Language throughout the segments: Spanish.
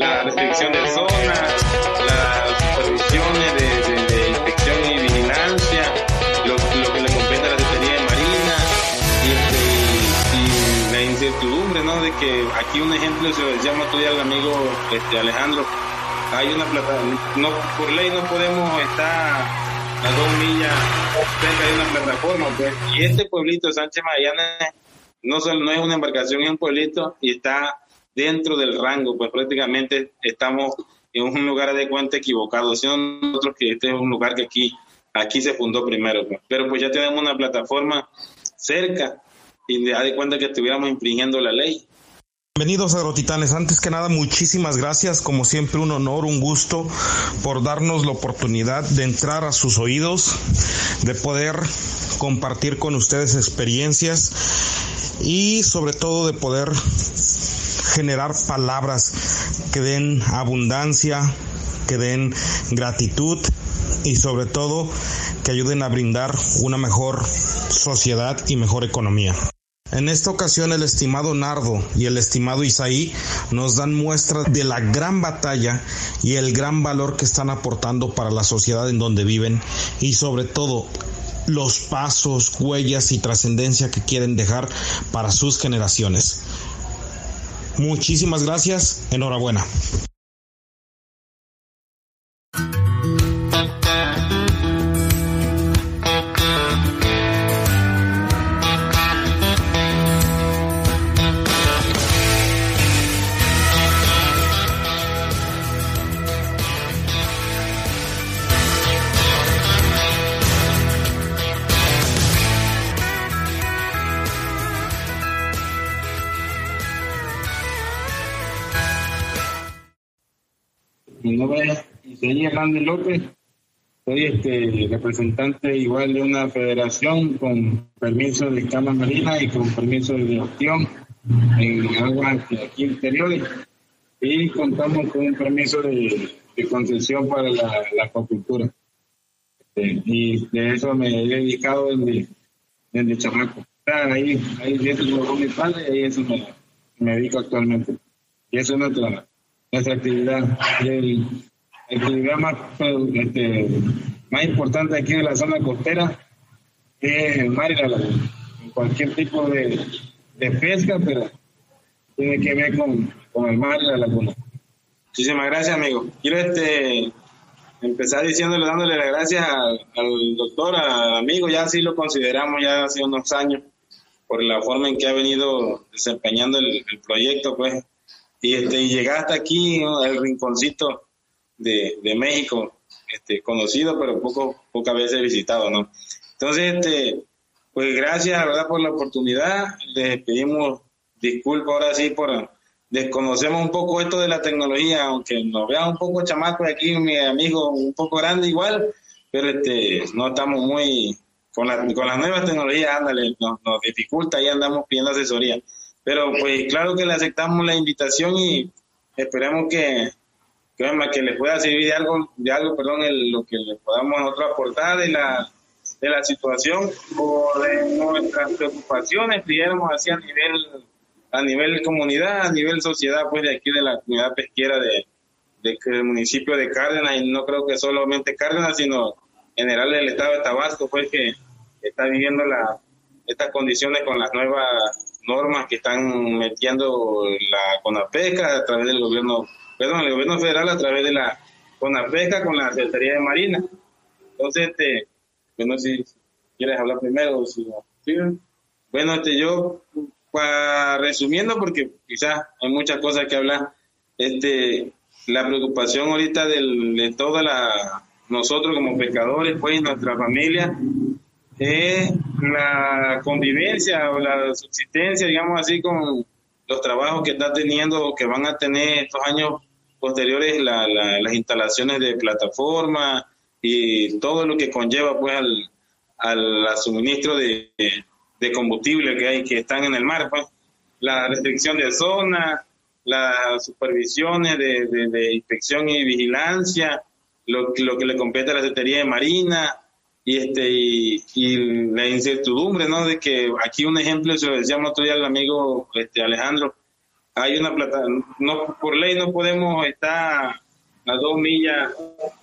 la restricción de zona, las supervisiones de, de, inspección y vigilancia, lo, lo, que le compete a la Secretaría de Marina y, este, y, la incertidumbre, ¿no? De que aquí un ejemplo se lo decíamos todavía al amigo este, Alejandro, hay una plata, no, por ley no podemos estar a dos millas cerca de una plataforma, pues, y este pueblito Sánchez Magallanes no, solo, no es una embarcación, es un pueblito y está dentro del rango, pues prácticamente estamos en un lugar de cuenta equivocado, sino nosotros que este es un lugar que aquí, aquí se fundó primero, pues. pero pues ya tenemos una plataforma cerca y de, de cuenta que estuviéramos infringiendo la ley. Bienvenidos agrotitanes. Antes que nada, muchísimas gracias. Como siempre, un honor, un gusto por darnos la oportunidad de entrar a sus oídos, de poder compartir con ustedes experiencias y sobre todo de poder generar palabras que den abundancia, que den gratitud y sobre todo que ayuden a brindar una mejor sociedad y mejor economía. En esta ocasión el estimado Nardo y el estimado Isaí nos dan muestra de la gran batalla y el gran valor que están aportando para la sociedad en donde viven y sobre todo los pasos, huellas y trascendencia que quieren dejar para sus generaciones. Muchísimas gracias, enhorabuena. Isaí Hernández López. Soy este representante igual de una federación con permiso de cama marina y con permiso de gestión en aguas aquí interiores y contamos con un permiso de, concesión para la, la acuacultura. Este, y de eso me he dedicado desde, desde chamaco. Ahí, ahí eso mi padre y ahí eso me, me dedico actualmente. Y eso es nuestra, nuestra actividad. El, la actividad más, este, más importante aquí de la zona costera es el mar y la laguna. Cualquier tipo de, de pesca, pero tiene que ver con, con, el mar y la laguna. Muchísimas gracias, amigo. Quiero este empezar diciéndole, dándole las gracias al, doctor, al amigo, ya sí lo consideramos ya hace unos años, por la forma en que ha venido desempeñando el, el proyecto, pues, y, este, y llegar hasta aquí, ¿no? el rinconcito de, de México, este, conocido, pero poco, pocas veces visitado, ¿no? Entonces, este, pues gracias, ¿verdad?, por la oportunidad. Les pedimos disculpas ahora sí por desconocemos un poco esto de la tecnología, aunque nos vean un poco chamacos aquí, mi amigo, un poco grande igual, pero este, no estamos muy, con, la, con las nuevas tecnologías, ándale, nos, nos dificulta y andamos pidiendo asesoría. Pero pues claro que le aceptamos la invitación y esperemos que, que les pueda servir de algo, de algo, perdón, lo que le podamos nosotros aportar de la, de la situación o de nuestras preocupaciones, digamos así a nivel, a nivel comunidad, a nivel sociedad, pues de aquí de la comunidad pesquera de, del municipio de Cárdenas, y no creo que solamente Cárdenas, sino en general el estado de Tabasco, pues que está viviendo la, estas condiciones con las nuevas normas que están metiendo la CONAPECA a través del gobierno perdón, el gobierno federal a través de la CONAPECA con la Secretaría de Marina. Entonces, este, bueno, si quieres hablar primero, si, bueno, este, yo, para resumiendo, porque quizás hay muchas cosas que hablar, este, la preocupación ahorita de toda la, nosotros como pescadores, pues, nuestra familia, es la convivencia o la subsistencia, digamos así, con los trabajos que está teniendo, que van a tener estos años posteriores la, las instalaciones de plataforma y todo lo que conlleva pues al, al suministro de, de, combustible que hay que están en el mar pues. La restricción de zona las supervisiones de, de, inspección y vigilancia lo, lo, que le compete a la Secretaría de Marina y este y, la incertidumbre no de que aquí un ejemplo se lo decíamos otro día al amigo este Alejandro hay una plata, no, por ley no podemos estar a dos millas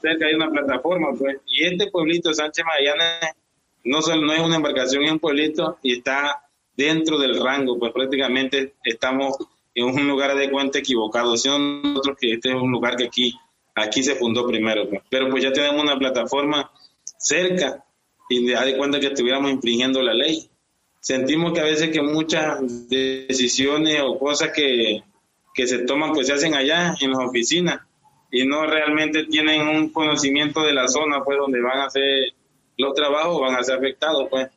cerca de una plataforma, pues. Y este pueblito, Sánchez Magallanes, no, no es una embarcación, es un pueblito y está dentro del rango, pues prácticamente estamos en un lugar de cuenta equivocado, sino nosotros que este es un lugar que aquí, aquí se fundó primero, pues. pero pues ya tenemos una plataforma cerca y da de cuenta que estuviéramos infringiendo la ley. Sentimos que a veces que muchas decisiones o cosas que, que se toman pues se hacen allá en las oficinas y no realmente tienen un conocimiento de la zona pues donde van a hacer los trabajos van a ser afectados pues.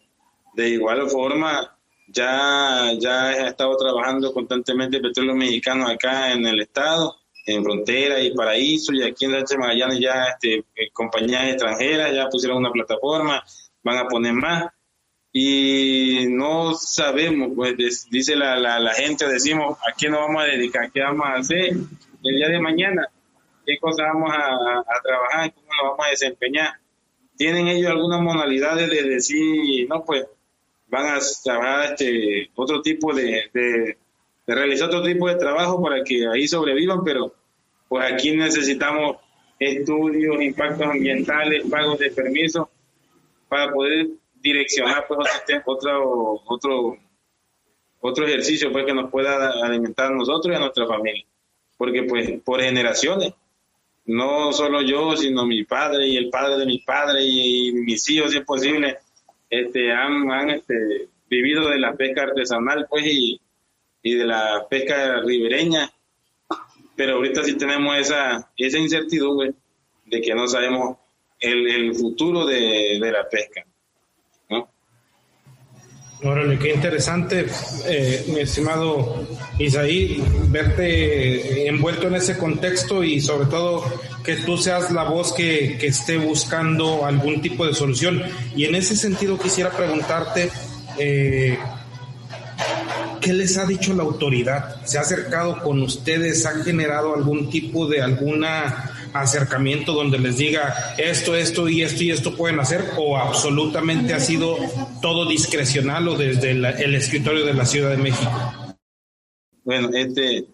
De igual forma ya ya he estado trabajando constantemente petróleo mexicano acá en el estado en Frontera y Paraíso y aquí en Sánchez Magallanes ya este, compañías extranjeras ya pusieron una plataforma van a poner más y no sabemos pues dice la, la, la gente decimos a qué nos vamos a dedicar qué vamos a hacer el día de mañana qué cosas vamos a, trabajar, cómo nos vamos a desempeñar. ¿Tienen ellos algunas modalidades de decir, no, pues van a trabajar este, otro tipo de, de, realizar otro tipo de trabajo para que ahí sobrevivan, pero pues aquí necesitamos estudios, impactos ambientales, pagos de permiso para poder direccionar pues otro, otro, otro ejercicio pues que nos pueda alimentar a nosotros y a nuestra familia. Porque pues por generaciones no solo yo, sino mi padre y el padre de mi padre y, mis hijos, si es posible, este, han, han este, vivido de la pesca artesanal, pues, y, y de la pesca ribereña. Pero ahorita sí tenemos esa, esa incertidumbre de que no sabemos el, el futuro de, de la pesca. Órale, qué interesante, eh, mi estimado Isaí, verte envuelto en ese contexto y sobre todo que tú seas la voz que, que esté buscando algún tipo de solución. Y en ese sentido quisiera preguntarte, eh, ¿qué les ha dicho la autoridad? ¿Se ha acercado con ustedes? ¿Ha generado algún tipo de alguna acercamiento donde les diga esto, esto y esto y esto pueden hacer o absolutamente ha sido todo discrecional o desde el escritorio de la Ciudad de México? Bueno, este,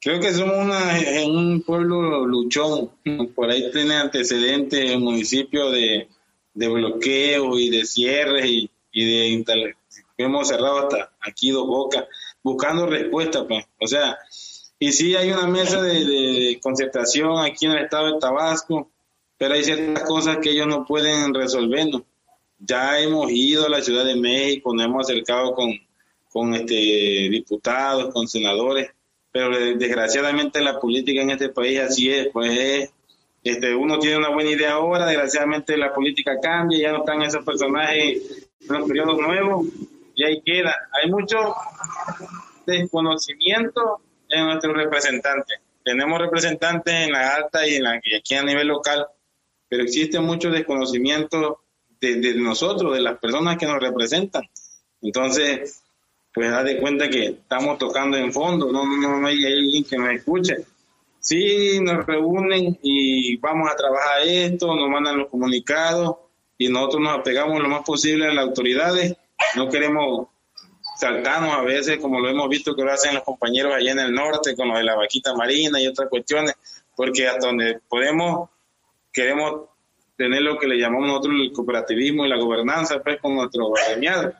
creo que somos una, un pueblo luchón, por ahí tiene antecedentes el municipio de, de bloqueo y de cierres y, y de hemos cerrado hasta aquí dos bocas buscando respuestas, pues, o sea, y sí hay una mesa de, concentración aquí en el estado de Tabasco, pero hay ciertas cosas que ellos no pueden resolver. Ya hemos ido a la Ciudad de México, nos hemos acercado con, con este, diputados, con senadores, pero desgraciadamente la política en este país así es, pues este, uno tiene una buena idea ahora, desgraciadamente la política cambia, ya no están esos personajes en los periodos nuevos, y ahí queda. Hay mucho desconocimiento en nuestros representantes. Tenemos representantes en la alta y, en la, aquí a nivel local, pero existe mucho desconocimiento de, nosotros, de las personas que nos representan. Entonces, pues da de cuenta que estamos tocando en fondo, no, no, no hay alguien que nos escuche. Sí, nos reúnen y vamos a trabajar esto, nos mandan los comunicados y nosotros nos apegamos lo más posible a las autoridades. No queremos saltamos a veces, como lo hemos visto que lo hacen los compañeros allá en el norte, con lo de la vaquita marina y otras cuestiones, porque hasta donde podemos, queremos tener lo que le llamamos nosotros el cooperativismo y la gobernanza, pues, con nuestro gremiado.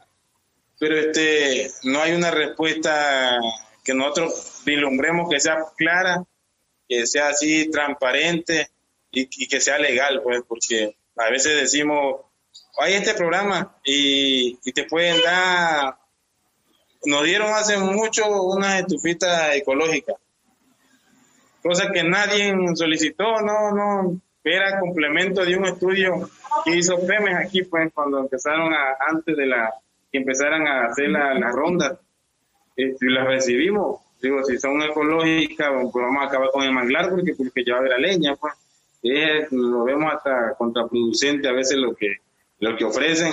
Pero este, no hay una respuesta que nosotros vislumbremos que sea clara, que sea así transparente y, que sea legal, pues, porque a veces decimos, hay este programa y, y te pueden dar nos dieron hace mucho unas estufitas ecológicas, cosa que nadie solicitó, no, no, era complemento de un estudio que hizo Pemex aquí, pues, cuando empezaron a, antes de la, que empezaran a hacer la, la ronda, este, las recibimos, digo, si son ecológicas, pues vamos a acabar con el manglar porque, porque ya va a haber leña, pues, lo vemos hasta contraproducente a veces lo que, lo que ofrecen,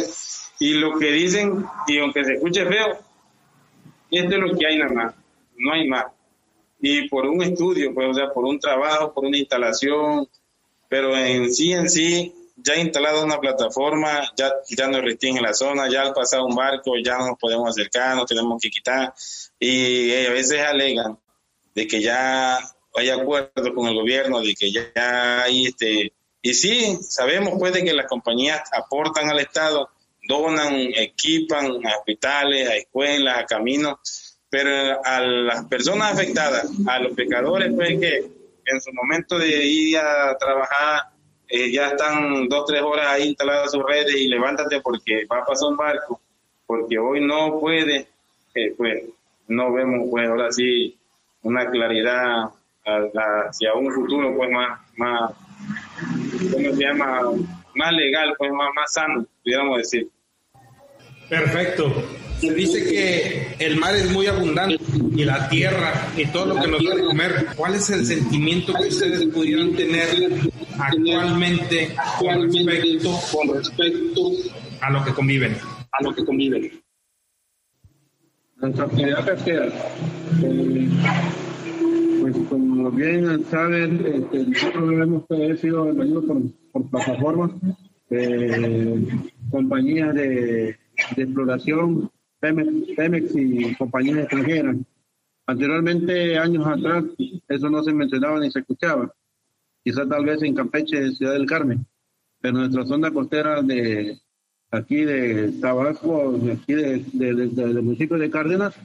y lo que dicen, y aunque se escuche feo, esto es lo que hay nada más, no hay más. Y por un estudio, pues, o sea, por un trabajo, por una instalación, pero en sí, en sí, ya instalado una plataforma, ya, ya nos restringe la zona, ya al pasar un barco ya no nos podemos acercar, nos tenemos que quitar. Y eh, a veces alegan, de que ya hay acuerdo con el gobierno, de que ya hay este... Y sí, sabemos pues de que las compañías aportan al Estado, donan, equipan a hospitales, a escuelas, a caminos, pero a las personas afectadas, a los pecadores, pues que en su momento de ir a trabajar eh, ya están dos, tres horas ahí instaladas sus redes y levántate porque va a pasar un barco, porque hoy no puede, eh, pues no vemos pues ahora sí una claridad hacia un futuro pues más, más ¿cómo se llama? Más legal, pues más, más sano, pudiéramos decir. Perfecto. Se dice que el mar es muy abundante y la tierra y todo lo que nos da de comer. ¿Cuál es el sentimiento que ustedes pudieran tener actualmente con respecto, con respecto a lo que conviven? A lo que conviven. Nuestra actividad pesquera, eh, pues como bien saben, este, nosotros hemos sido venido por, por plataformas, eh, compañías de de exploración, Pemex, y compañías extranjeras. Anteriormente, años atrás, eso no se mencionaba ni se escuchaba. Quizás tal vez en Campeche, Ciudad del Carmen, pero nuestra zona costera de aquí de Tabasco, de aquí de, del municipio de Cárdenas,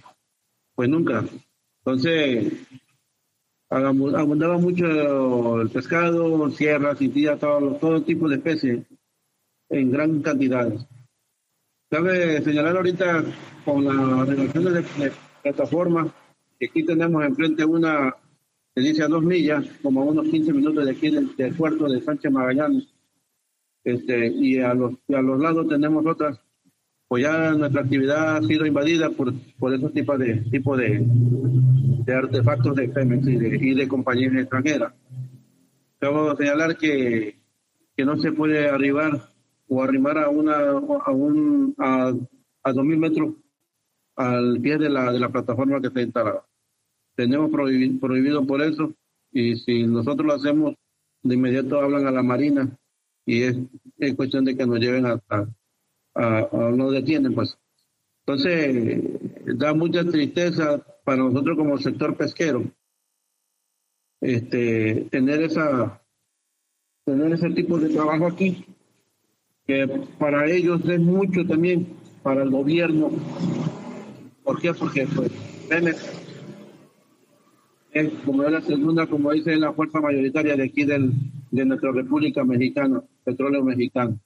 pues nunca. Entonces, abundaba mucho el pescado, sierras, y todo, todo tipo de especies en gran cantidad. Cabe señalar ahorita con las relaciones de, plataforma que aquí tenemos enfrente una que dice a dos millas, como a unos 15 minutos de aquí del, puerto de Sánchez Magallanes. Este, y a los, a los lados tenemos otras, pues ya nuestra actividad ha sido invadida por, por esos tipos de, tipo de, de artefactos de Pemex y de, y de compañías extranjeras. Debo señalar que, que no se puede arribar o arrimar a una a un a, a 2000 metros al pie de la, de la plataforma que está instalada. Tenemos prohibido, por eso y si nosotros lo hacemos, de inmediato hablan a la Marina y es, es cuestión de que nos lleven hasta, a, a, nos detienen pues. Entonces, da mucha tristeza para nosotros como sector pesquero este, tener esa tener ese tipo de trabajo aquí que para ellos es mucho también, para el gobierno. ¿Por qué? Porque pues, es como la segunda, como dice, la fuerza mayoritaria de aquí del, de nuestra República Mexicana, petróleo mexicano.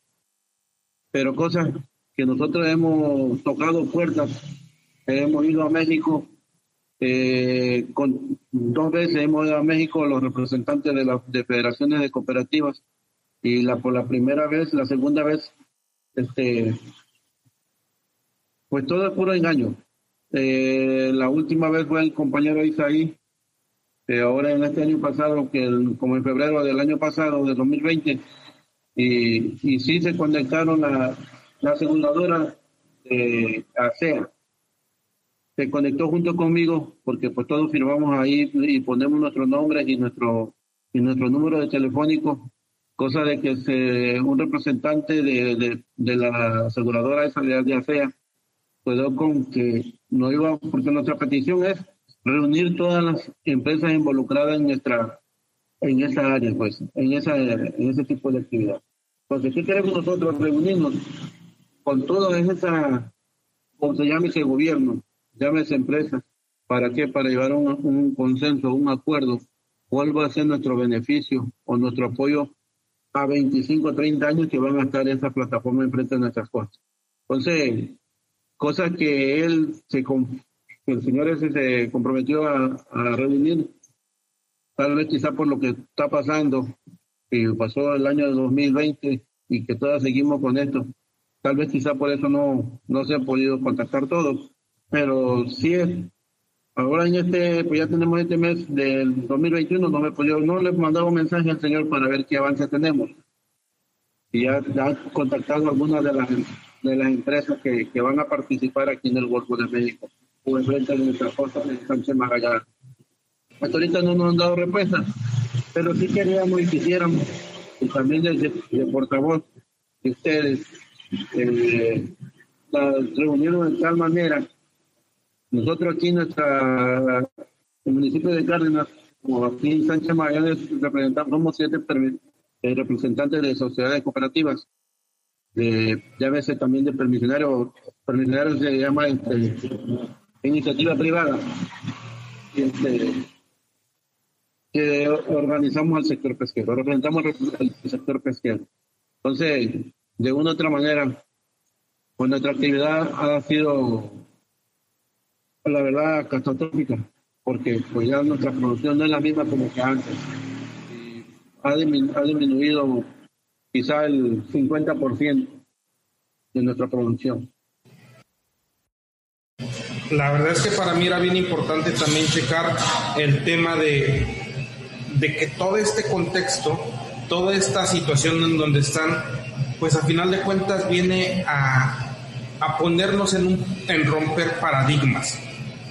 Pero cosas que nosotros hemos tocado puertas, hemos ido a México, eh, con, dos veces hemos ido a México los representantes de las de federaciones de cooperativas y la por la primera vez, la segunda vez, este, pues todo es puro engaño. Eh, la última vez fue el compañero Isaí, eh, ahora en este año pasado, que como en febrero del año pasado, de 2020, y, y sí se conectaron la, la aseguradora de ASEA. Se conectó junto conmigo porque pues todos firmamos ahí y ponemos nuestros nombres y nuestro y nuestro número de telefónico cosa de que se, un representante de, de, la aseguradora esa de AFEA quedó con que no iba, porque nuestra petición es reunir todas las empresas involucradas en nuestra en esa área, pues, en esa en ese tipo de actividad. Entonces, ¿qué queremos nosotros? Reunirnos con toda esa, como se llama ese gobierno, esa empresa, ¿para qué? Para llevar un, un consenso, un acuerdo, cuál va a ser nuestro beneficio o nuestro apoyo a 25 o 30 años que van a estar en esa plataforma enfrente de nuestras cosas. Entonces, cosas que él se, el señor ese se comprometió a, a reunir, tal vez quizá por lo que está pasando, que pasó el año de 2020 y que todas seguimos con esto, tal vez quizá por eso no, no se ha podido contactar todos, pero sí es Ahora en este, pues ya tenemos este mes del 2021, no me podido, no le he mandado un mensaje al señor para ver qué avance tenemos. Y ya, han contactado algunas de las, de las empresas que, que, van a participar aquí en el Golfo de México, o en frente de nuestra costa de Sánchez Magallanes. Hasta ahorita no nos han dado respuesta, pero sí queríamos y quisiéramos, y también desde el portavoz de ustedes, eh, la reunión de tal manera nosotros aquí nuestra el municipio de Cárdenas, como aquí en Sánchez Magallanes, representamos, somos siete eh, representantes de sociedades cooperativas, ya veces también de permisionarios, permisionarios se llama este, iniciativa privada, este, que organizamos al sector pesquero, representamos el sector pesquero. Entonces, de una u otra manera, pues nuestra actividad ha sido, la verdad, catastrófica, porque pues ya nuestra producción no es la misma como que antes. ha, ha disminuido quizá el 50% de nuestra producción. La verdad es que para mí era bien importante también checar el tema de, de que todo este contexto, toda esta situación en donde están, pues a final de cuentas viene a, a ponernos en, un, en romper paradigmas.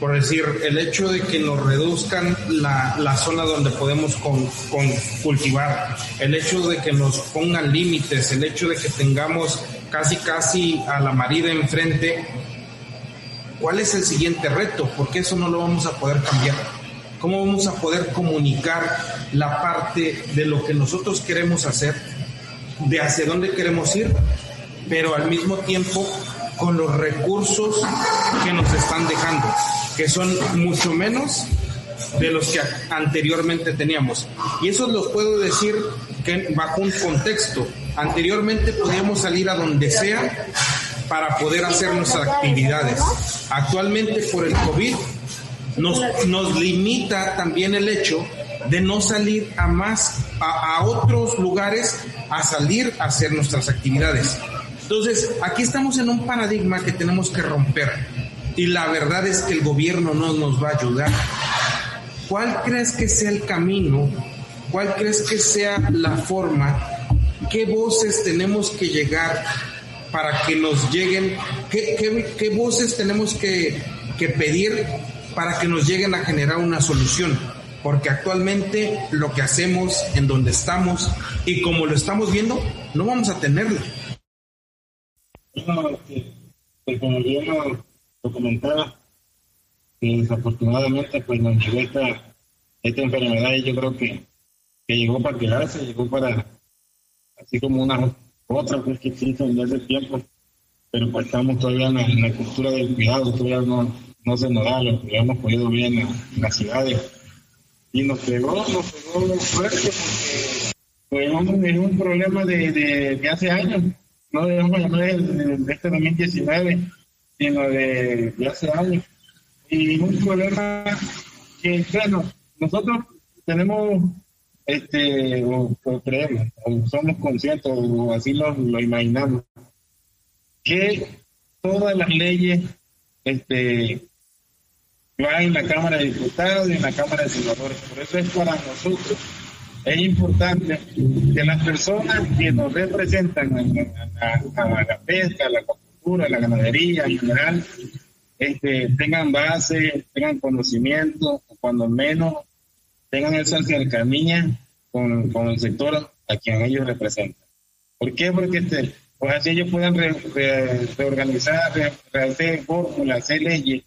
Por decir, el hecho de que nos reduzcan la, la zona donde podemos con, con cultivar, el hecho de que nos pongan límites, el hecho de que tengamos casi casi a la marida enfrente, ¿cuál es el siguiente reto? Porque eso no lo vamos a poder cambiar. ¿Cómo vamos a poder comunicar la parte de lo que nosotros queremos hacer, de hacia dónde queremos ir, pero al mismo tiempo con los recursos que nos están dejando, que son mucho menos de los que anteriormente teníamos. Y eso lo puedo decir que bajo un contexto. Anteriormente podíamos salir a donde sea para poder hacer nuestras actividades. Actualmente por el COVID nos, nos limita también el hecho de no salir a más, a otros lugares a salir a hacer nuestras actividades. Entonces, aquí estamos en un paradigma que tenemos que romper y la verdad es que el gobierno no nos va a ayudar. ¿Cuál crees que sea el camino? ¿Cuál crees que sea la forma? ¿Qué voces tenemos que llegar para que nos lleguen? ¿Qué, voces tenemos que, que pedir para que nos lleguen a generar una solución? Porque actualmente lo que hacemos en donde estamos y como lo estamos viendo, no vamos a tenerlo pues como bien lo, comentaba, que desafortunadamente pues nos llegó esta, esta enfermedad y yo creo que, que llegó para quedarse, llegó para, así como una otra pues que existe desde hace tiempo, pero pues estamos todavía en la, cultura del cuidado, todavía no, no se nos da lo que hemos podido ver en, las ciudades. Y nos pegó, nos pegó fuerte porque pues, es un problema de, de hace años no digamos de, de, este 2019, sino de, hace años. Y un problema que, bueno, nosotros tenemos, este, o, creemos, o somos conscientes, o así lo, lo imaginamos, que todas las leyes este, van en la Cámara de Diputados y en la Cámara de Senadores. Por eso es para nosotros es importante que las personas que nos representan a, la pesca, a la agricultura, a la ganadería en general, este, tengan base, tengan conocimiento, cuando menos tengan esa cercanía con, con el sector a quien ellos representan. ¿Por qué? Porque este, pues así ellos puedan reorganizar, hacer fórmulas, hacer leyes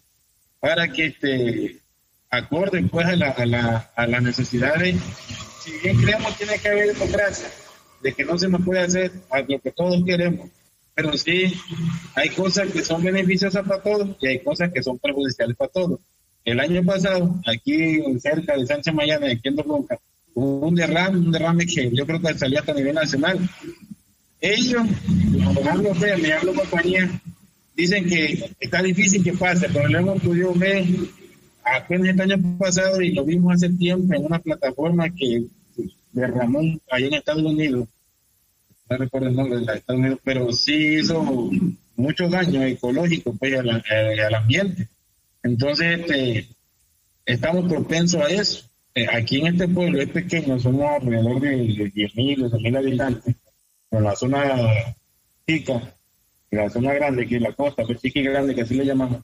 para que este, acorden pues a, la, a, la, a las necesidades si bien creemos tiene que haber democracia, de que no se nos puede hacer lo que todos queremos, pero sí hay cosas que son beneficiosas para todos y hay cosas que son perjudiciales para todos. El año pasado, aquí cerca de Sánchez Mayana, aquí en Roca, hubo un derrame, un derrame que yo creo que salía hasta a nivel nacional. Ellos, hablo fe, me hablo compañía, dicen que está difícil que pase, pero lo hemos podido ver apenas el año pasado y lo vimos hace tiempo en una plataforma que derramó ahí en Estados Unidos, no recuerdo el nombre de Estados Unidos, pero sí hizo mucho daño ecológico pues, al, al ambiente. Entonces, este, estamos propensos a eso. Eh, aquí en este pueblo es pequeño, somos alrededor de 10.000, 12.000 habitantes, en la zona chica, la zona grande, que es la costa, pues chica y grande, que así le llamamos,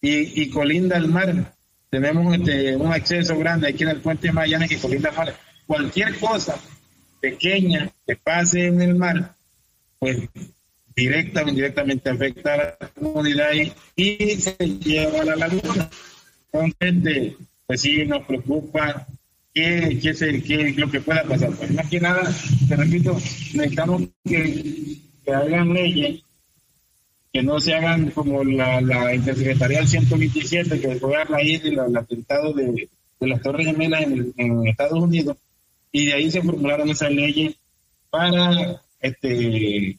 y, y colinda al mar tenemos este, un acceso grande aquí en el puente de Magallanes que colinda mar. Cualquier cosa pequeña que pase en el mar, pues directa o indirectamente afecta a la comunidad y, se lleva a la laguna. Entonces, pues sí nos preocupa qué, qué, es lo que pueda pasar. Pues más que nada, te repito, necesitamos que, que hagan leyes que no se hagan como la, la intersecretarial 127, que fue a raíz del atentado de, de, las Torres Gemelas en, Estados Unidos, y de ahí se formularon esas leyes para este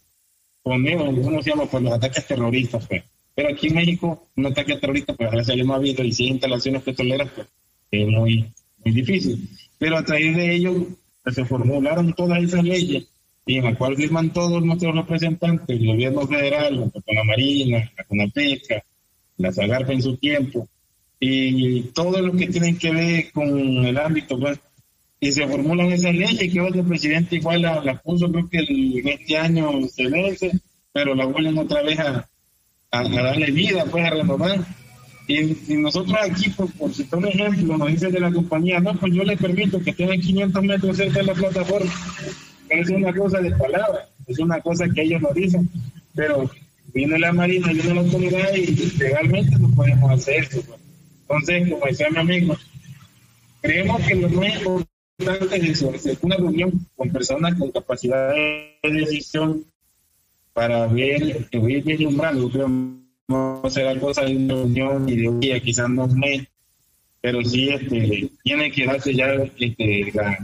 poner, ¿cómo se llama?, por los ataques terroristas, pues. Pero aquí en México, un ataque terrorista, pues gracias a Dios no ha habido, y si instalaciones petroleras, pues es muy, muy difícil. Pero a través de ello pues, se formularon todas esas leyes y en la cual firman todos nuestros representantes, el gobierno federal, con la Marina, la CONAPECA, la SAGARPA en su tiempo, y todo lo que tiene que ver con el ámbito, pues, y se formulan esas leyes que otro presidente igual la, puso, creo que en este año se vence, pero la vuelven otra vez a, darle vida, pues a renovar. Y, nosotros aquí, por, por citar un ejemplo, nos dicen de la compañía, no, pues yo le permito que tengan 500 metros cerca de la plataforma es una cosa de palabra, es una cosa que ellos nos dicen, pero viene la Marina, viene la autoridad y legalmente no podemos hacer eso. Pues. Entonces, como decía mi amigo, creemos que lo más importante es eso, es una reunión con personas con capacidad de decisión para ver, que voy a ir creo no será cosa de una reunión y de un día, quizás no un mes, pero sí este, tiene que darse ya este, la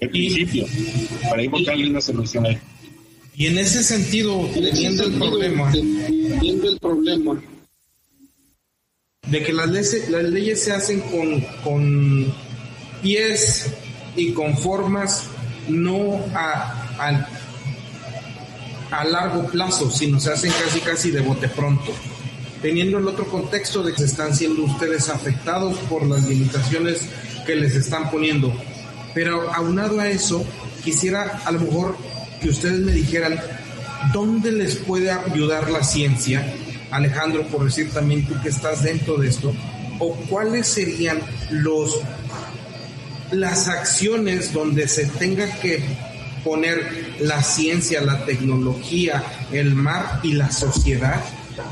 el principio, para ir buscando una solución ahí. Y en ese sentido, teniendo el problema, teniendo el problema de que las leyes, las leyes se hacen con, con pies y con formas no a, a, largo plazo, sino se hacen casi casi de bote pronto teniendo el otro contexto de que se están siendo ustedes afectados por las limitaciones que les están poniendo. Pero aunado a eso, quisiera a lo mejor que ustedes me dijeran dónde les puede ayudar la ciencia, Alejandro, por decir también tú que estás dentro de esto, o cuáles serían los las acciones donde se tenga que poner la ciencia, la tecnología, el mar y la sociedad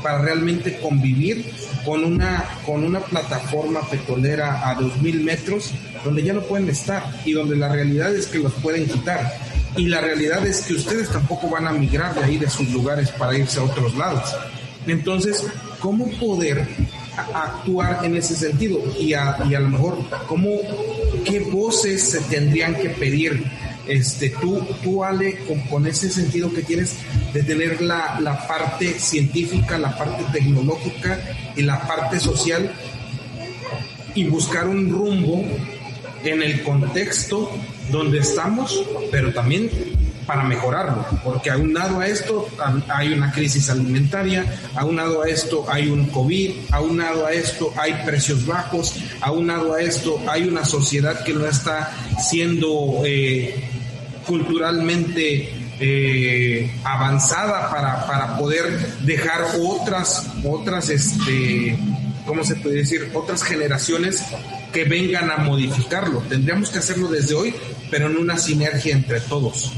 para realmente convivir con una, con una plataforma petrolera a 2.000 metros donde ya no pueden estar y donde la realidad es que los pueden quitar. Y la realidad es que ustedes tampoco van a migrar de ahí de sus lugares para irse a otros lados. Entonces, ¿cómo poder actuar en ese sentido? Y a, y a lo mejor, ¿cómo, ¿qué voces se tendrían que pedir? Este, tú, tú Ale, con, ese sentido que tienes de tener la, la parte científica, la parte tecnológica y la parte social y buscar un rumbo en el contexto donde estamos, pero también para mejorarlo, porque aunado a esto hay una crisis alimentaria, aunado a esto hay un COVID, aunado a esto hay precios bajos, aunado a esto hay una sociedad que no está siendo eh, culturalmente eh, avanzada para, para poder dejar otras, otras, este, ¿cómo se puede decir? Otras generaciones que vengan a modificarlo. Tendríamos que hacerlo desde hoy, pero en una sinergia entre todos.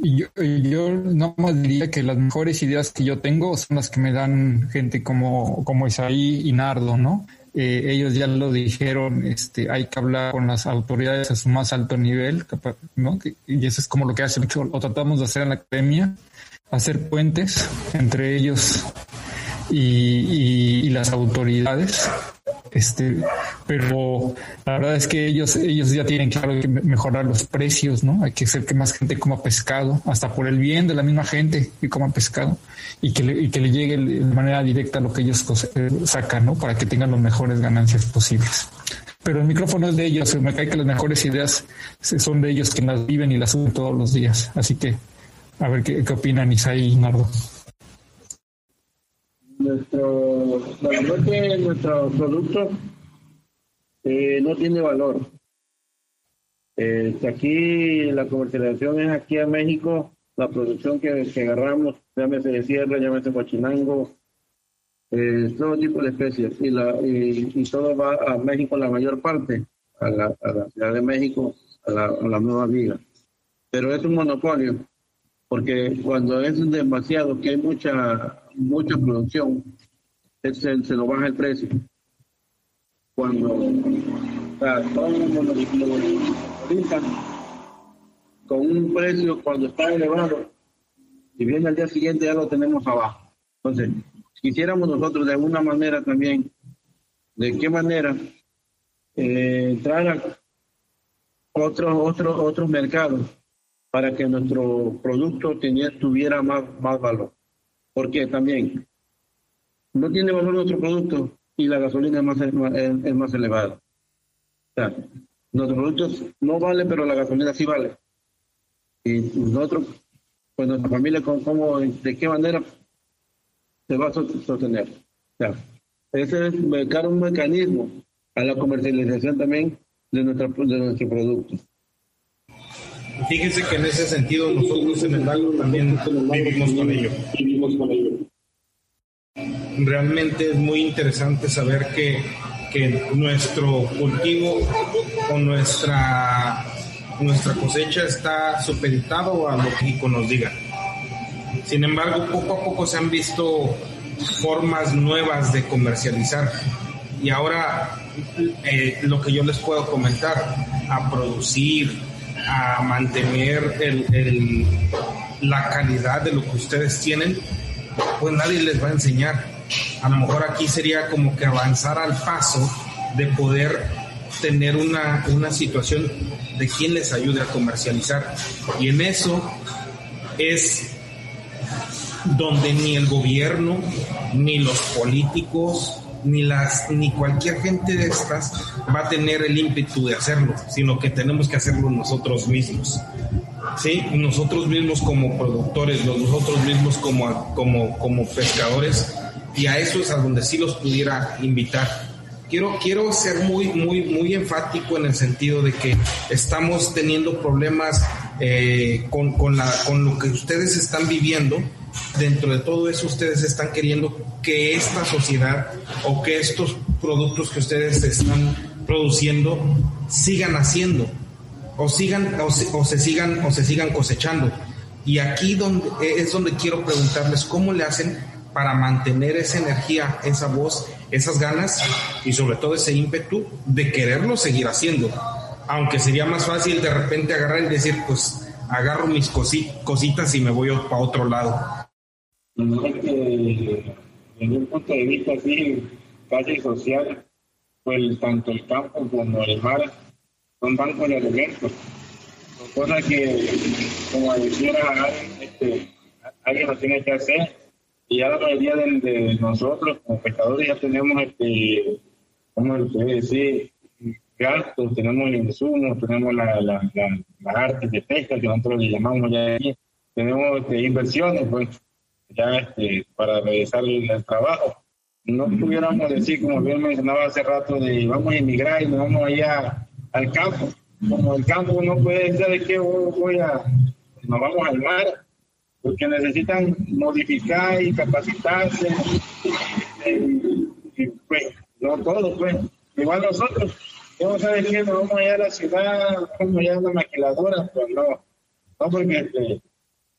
Yo, yo no más diría que las mejores ideas que yo tengo son las que me dan gente como, como Isaí y Nardo, ¿no? Eh, ellos ya lo dijeron, este, hay que hablar con las autoridades a su más alto nivel, ¿no? Y eso es como lo que hace mucho, lo tratamos de hacer en la academia, hacer puentes entre ellos y, y las autoridades este, pero la verdad es que ellos, ellos ya tienen claro que mejorar los precios, ¿no? Hay que hacer que más gente coma pescado, hasta por el bien de la misma gente que coma pescado y que le, y que le llegue de manera directa lo que ellos sacan, ¿no? Para que tengan las mejores ganancias posibles. Pero el micrófono es de ellos, me cae que las mejores ideas son de ellos que las viven y las suben todos los días. Así que, a ver qué, opinan Isaí y Nardo nuestro, la verdad que nuestro producto eh, no tiene valor. Eh, aquí la comercialización es aquí en México, la producción que, que agarramos, llámese de sierra, llámese guachinango, eh, todo tipo de especies y, la, y, todo va a México la mayor parte, a la, a la Ciudad de México, a la, a la Nueva Viga. Pero es un monopolio, porque cuando es demasiado, que hay mucha mucha producción, se, se lo baja el precio. cuando o con un precio cuando está elevado y viene al día siguiente ya lo tenemos abajo. Entonces, quisiéramos nosotros de alguna manera también, de qué manera eh, entrar a otros otros otros mercados para que nuestro producto tuviera más, más valor. Porque también no tiene valor nuestro producto y la gasolina es más, es, más elevada. O sea, nuestro producto no vale, pero la gasolina sí vale. Y nosotros, pues nuestra familia, ¿cómo, ¿de qué manera se va a sostener? O sea, ese es un mecanismo a la comercialización también de, nuestra, de nuestro producto. Fíjense que en ese sentido nosotros en el agro también vivimos con ello. Realmente es muy interesante saber que, que nuestro cultivo o nuestra, nuestra cosecha está supeditado a lo que nos diga. Sin embargo, poco a poco se han visto formas nuevas de comercializar y ahora eh, lo que yo les puedo comentar, a producir, a mantener el, la calidad de lo que ustedes tienen, pues nadie les va a enseñar. A lo mejor aquí sería como que avanzar al paso de poder tener una, una situación de quien les ayude a comercializar. Y en eso es donde ni el gobierno, ni los políticos, ni las ni cualquier gente de estas va a tener el ímpetu de hacerlo, sino que tenemos que hacerlo nosotros mismos. Sí, nosotros mismos como productores, nosotros mismos como, como, como pescadores, y a eso es a donde sí los pudiera invitar. Quiero, quiero ser muy, muy, muy enfático en el sentido de que estamos teniendo problemas eh, con, con, la, con lo que ustedes están viviendo, dentro de todo eso ustedes están queriendo que esta sociedad o que estos productos que ustedes están produciendo sigan haciendo o sigan o se, sigan o se sigan cosechando y aquí donde es donde quiero preguntarles cómo le hacen para mantener esa energía, esa voz, esas ganas y sobre todo ese ímpetu de quererlo seguir haciendo. Aunque sería más fácil de repente agarrar y decir, pues agarro mis cositas y me voy para otro lado desde un punto de vista así, casi social, pues tanto el campo como el mar son bancos de alimentos. Cosa que, como decía este, alguien lo tiene que hacer. Y ya la mayoría de, nosotros, como pescadores, ya tenemos, este, ¿cómo puede decir? gastos, tenemos el insumo, tenemos la, la, la, arte de pesca, que nosotros le llamamos ya aquí, tenemos este, inversiones, pues ya este, para realizar el, trabajo. No pudiéramos decir, como bien mencionaba hace rato, de vamos a emigrar y nos vamos allá al campo. Como el campo no puede ser de que voy a, nos vamos al mar, porque necesitan modificar y capacitarse. Y, pues, no todo, pues. Igual nosotros, vamos a decir, nos vamos allá a la ciudad, vamos allá a la maquiladora, pues no. No, porque este,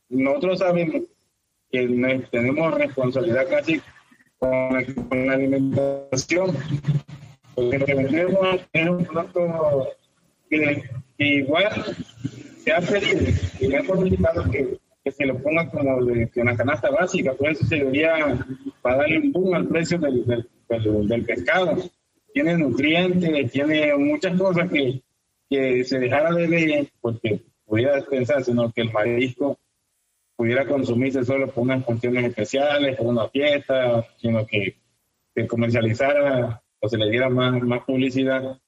nosotros sabemos que tenemos responsabilidad casi con la, alimentación. Porque lo que vendemos es un producto que, igual se ha pedido y le ha solicitado que, que, se lo ponga como de, una canasta básica, pues eso sería para darle un boom al precio del, del, pescado. Tiene nutrientes, tiene muchas cosas que, que se dejara de ver, porque pudiera pensar, sino que el marisco pudiera consumirse solo por unas funciones especiales, por una fiesta, sino que se comercializara o se le diera más, más publicidad,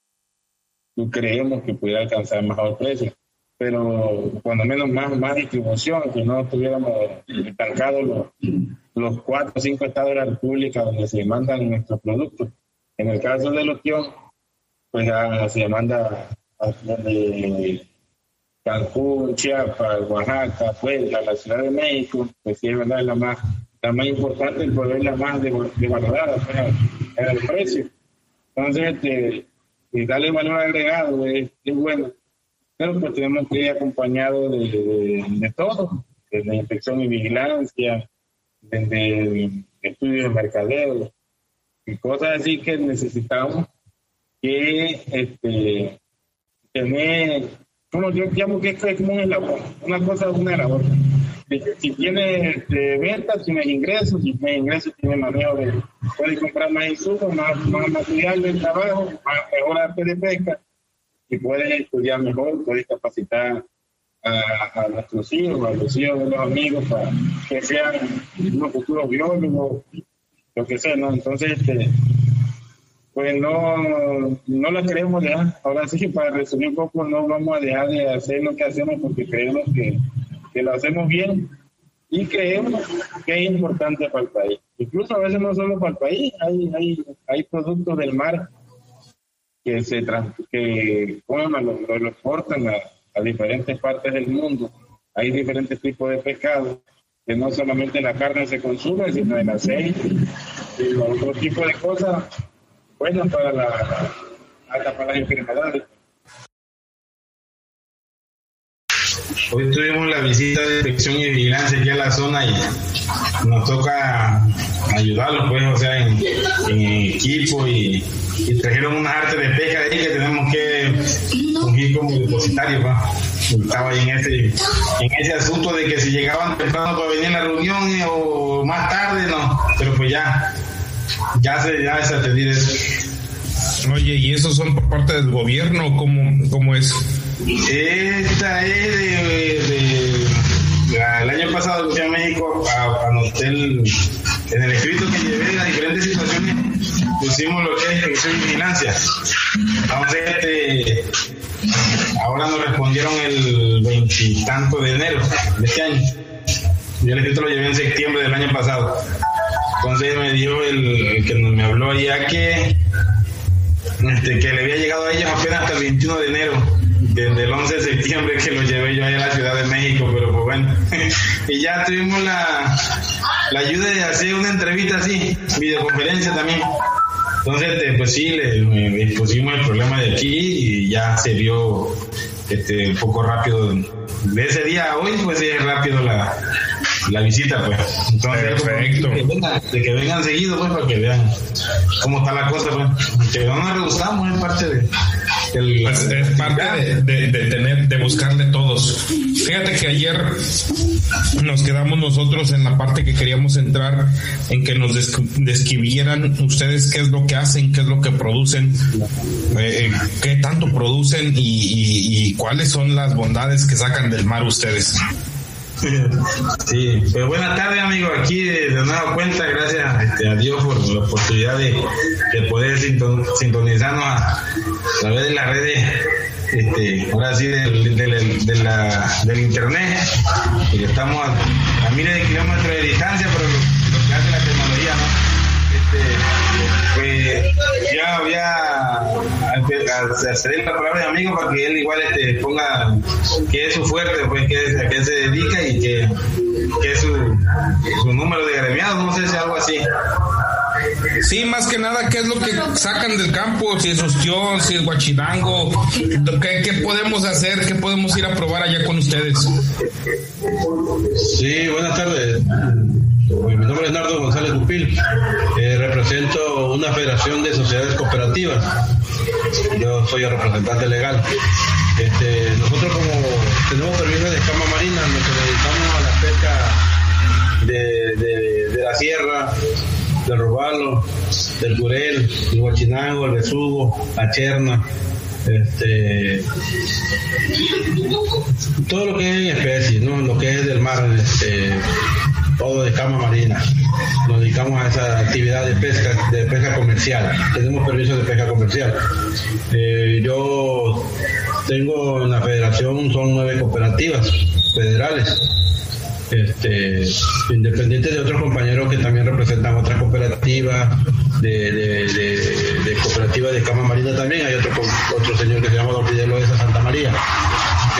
creemos que pudiera alcanzar mejor precio. Pero cuando menos más, más distribución, que no tuviéramos estancados los, los cuatro o cinco estados de la República donde se mandan nuestros productos. En el caso de los pues ya se manda a, Cancún, Chiapas, Oaxaca, Puebla, la Ciudad de México, pues sí es verdad, la más, la más importante y poder la más devaluada pues, en el precio. Entonces, este, darle valor agregado es, es, bueno. Pero pues tenemos que ir acompañados de, de, todo, desde inspección y vigilancia, desde estudios de mercadeo y cosas así que necesitamos que este, tener, como yo llamo que esto es como un labor, una cosa es una labor. Si tienes este, ventas, tienes ingresos, si tienes ingresos, tienes manejo de, puedes comprar más insumos, más, más material de trabajo, más, mejor arte de pesca, y puedes estudiar mejor, puedes capacitar a, nuestros hijos, a los hijos de los amigos, para que sean unos futuros biólogos, lo que sea, ¿no? Entonces, este, pues no, no la queremos dejar. Ahora sí para resumir un poco, no vamos a dejar de hacer lo que hacemos porque creemos que, que lo hacemos bien y creemos que es importante para el país. Incluso a veces no solo para el país, hay, hay, hay productos del mar que se que lo, lo exportan a, a diferentes partes del mundo. Hay diferentes tipos de pescado, que no solamente la carne se consume, sino el aceite y otro tipo de cosas buenas para, la, para las enfermedades. Hoy tuvimos la visita de inspección y vigilancia aquí a la zona y nos toca ayudarlos, pues, o sea, en, equipo y, trajeron una arte de pesca ahí que tenemos que fungir como depositario, pues. Estaba ahí en ese, en ese asunto de que si llegaban temprano para venir a la reunión eh, o más tarde, no, pero pues ya, ya se, ya se atendido Oye, ¿y esos son por parte del gobierno? ¿Cómo, cómo es? Esta es de, el año pasado fui a México a, anoté en el escrito que llevé a diferentes situaciones pusimos lo que es inspección y vigilancia. Entonces, este, ahora nos respondieron el veintitanto de enero de este año. Yo el escrito lo llevé en septiembre del año pasado. Entonces me dio el, que me habló allá que, este, que le había llegado a ellos apenas hasta el 21 de enero desde el 11 de septiembre que lo llevé yo ahí a la Ciudad de México, pero pues bueno. y ya tuvimos la, la ayuda de hacer una entrevista así, videoconferencia también. Entonces, este, pues sí, le, el problema de aquí y ya se vio este, un poco rápido. De ese día a hoy, pues es rápido la, la visita, pues. Entonces, Perfecto. De que, vengan, de que vengan seguido, pues, para que vean cómo está la cosa, pues. Que no nos gustamos, es parte de pues, es parte de, tener, de buscarle todos. Fíjate que ayer nos quedamos nosotros en la parte que queríamos entrar, en que nos describieran ustedes qué es lo que hacen, qué es lo que producen, eh, qué tanto producen y, cuáles son las bondades que sacan del mar ustedes. Sí, pues buenas tardes amigos, aquí de, nueva cuenta, gracias este, a Dios por la oportunidad de, poder sintonizarnos a, través de las redes, este, ahora sí del, del, internet, y estamos a, miles de kilómetros de distancia, pero lo, que hace la tecnología, ¿no? Este, pues ya había hacer la palabra de amigo para que él igual este, ponga que es su fuerte, pues que a qué se dedica y que, que es su, su número de gremiados, no sé si algo así. Sí, más que nada, ¿qué es lo que sacan del campo? Si es ostión, si es guachidango, ¿qué, ¿qué, podemos hacer? ¿Qué podemos ir a probar allá con ustedes? Sí, buenas tardes. Mi nombre es Nardo González Dupil. Eh, represento una federación de sociedades cooperativas. Yo soy el representante legal. Este, nosotros como tenemos permiso de escama marina, nos dedicamos a la pesca de, de la sierra, del robalo, del curel, el guachinango, el besugo, la cherna, este, todo lo que es en especie, ¿no? lo que es del mar, este, todo de cama marina. Nos dedicamos a esa actividad de pesca, de pesca comercial. Tenemos permiso de pesca comercial. Eh, yo tengo en la federación, son nueve cooperativas federales este, independiente de otros compañeros que también representan otras cooperativas, de, cooperativas de cama marina también, hay otro, otro señor que se llama Don Fidel de Santa María.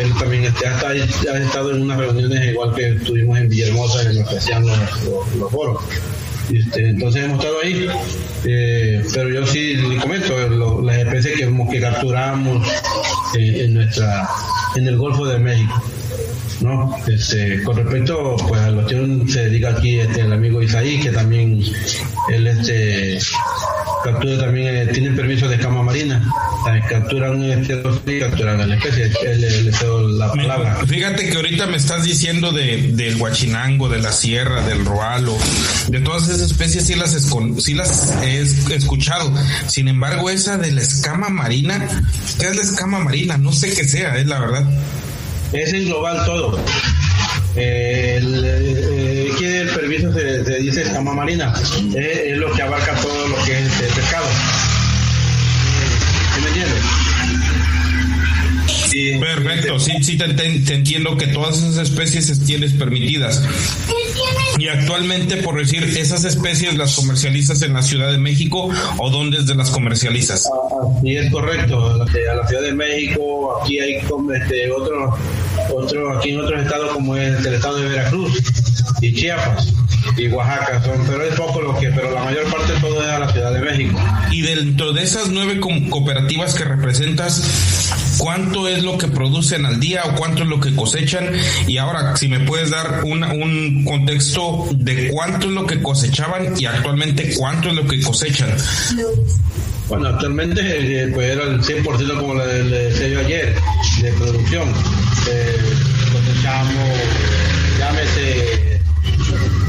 Él también este, ha, estado en unas reuniones igual que estuvimos en Villahermosa en los que hacían los, foros. Este, entonces hemos estado ahí, eh, pero yo sí le comento las especies que, que capturamos eh, en nuestra en el Golfo de México. ¿No? Este, con respecto pues, a lo que se dedica aquí este, el amigo Isaí, que también él este, captura también, eh, tienen permiso de cama marina, también capturan este capturan la especie, le, la palabra. Fíjate que ahorita me estás diciendo de, del guachinango, de la sierra, del roalo, de todas esas especies sí las, sí las he escuchado, sin embargo esa de la escama marina, ¿qué es la escama marina? No sé qué sea, es la verdad. Es en global todo. Eh, el, eh, el permiso se, dice escama marina, es, lo que abarca todo lo que es el pescado. ¿Me entiendes? Perfecto, sí, sí te, entiendo que todas esas especies tienes permitidas. Y actualmente, por decir, esas especies las comercializas en la Ciudad de México o dónde es de las comercializas? Sí, es correcto. A la Ciudad de México, aquí hay este, otro, otro, aquí en otros estados como es el estado de Veracruz y Chiapas y Oaxaca, son, pero es poco lo que, pero la mayor parte todo es a la Ciudad de México. Y dentro de esas nueve cooperativas que representas, ¿cuánto es lo que producen al día o cuánto es lo que cosechan? Y ahora, si me puedes dar un contexto de cuánto es lo que cosechaban y actualmente cuánto es lo que cosechan. Bueno, actualmente eh, pues era el 100% como le, decía ayer, de producción.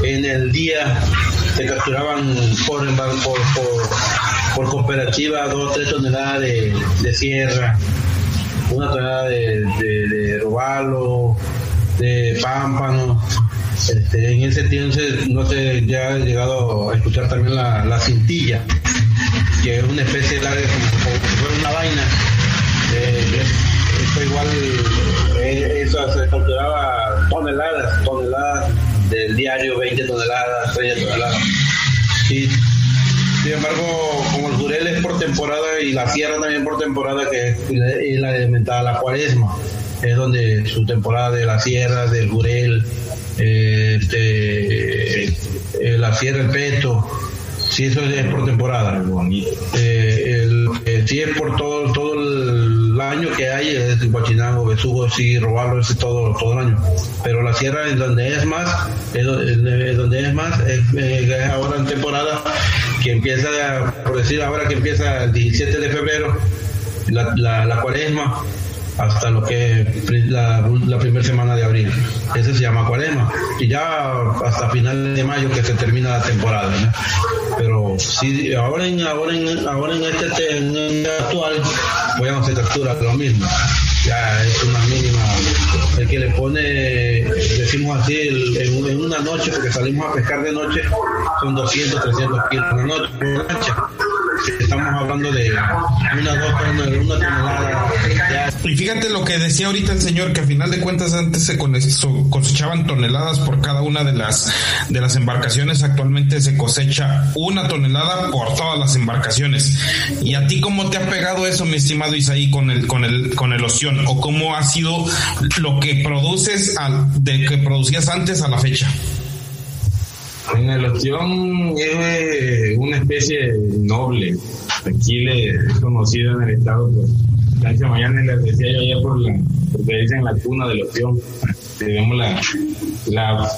En el día se capturaban por, cooperativa dos o tres toneladas de, sierra, una tonelada de, de, robalo, de pámpano. Este, en ese tiempo no sé, ya he llegado a escuchar también la, la cintilla, que es una especie de larga como, si fuera una vaina. Eh, eso igual, eh, eso se capturaba toneladas, toneladas del diario 20 toneladas, 30 toneladas. Y, sin embargo, como el jurel es por temporada y la sierra también por temporada, que es la alimentada la cuaresma, es donde su temporada de la sierra, del jurel, este, eh, la sierra, el peto, si eso es por temporada. Eh, el, eh, si es por todo, todo el año que hay, es el Guachinango, Besugo, sí, robarlo es todo, todo el año. Pero la sierra en donde es más, es, donde es más, es, ahora en temporada que empieza, por decir ahora que empieza el 17 de febrero, la, la, la cuaresma, hasta lo que la, primera semana de abril. Ese se llama cuaresma. Y ya hasta finales de mayo que se termina la temporada. Pero si ahora en, ahora en, ahora en este actual voy a hacer captura lo mismo. Ya es una mínima. El que le pone, decimos así, en, una noche, porque salimos a pescar de noche, son 200, 300 kilos una noche estamos hablando de una, dos, una tonelada. Y fíjate lo que decía ahorita el señor, que a final de cuentas antes se cosechaban toneladas por cada una de las, de las embarcaciones, actualmente se cosecha una tonelada por todas las embarcaciones. ¿Y a ti cómo te ha pegado eso, mi estimado Isaí, con el, con el, con el oción? ¿O cómo ha sido lo que produces al, de que producías antes a la fecha? En el ostión es una especie noble. Aquí le es conocida en el estado por Francia Mañana les decía yo ayer por la, porque dicen la cuna del ostión. Tenemos la, la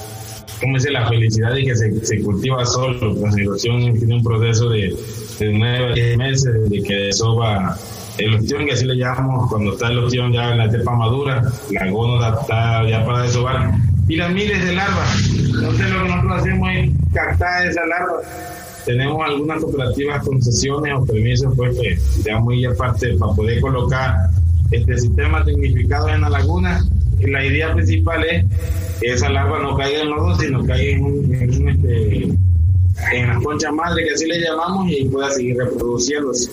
¿cómo dice? la felicidad de que se, se cultiva solo. Pues el ostión tiene un proceso de, de a diez meses de que desova el ostión, que así le llamamos cuando está el ostión ya en la etapa madura, la gónada está ya para desovar y las miles de larvas. Entonces lo que nosotros hacemos es captar esa larva. Tenemos algunas cooperativas concesiones o permisos pues que ya muy aparte para poder colocar este sistema tecnificado en la laguna. Y la idea principal es que esa larva no caiga en los dos, sino caiga en, un, en, este, en las conchas madre, que así le llamamos, y pueda seguir reproduciéndose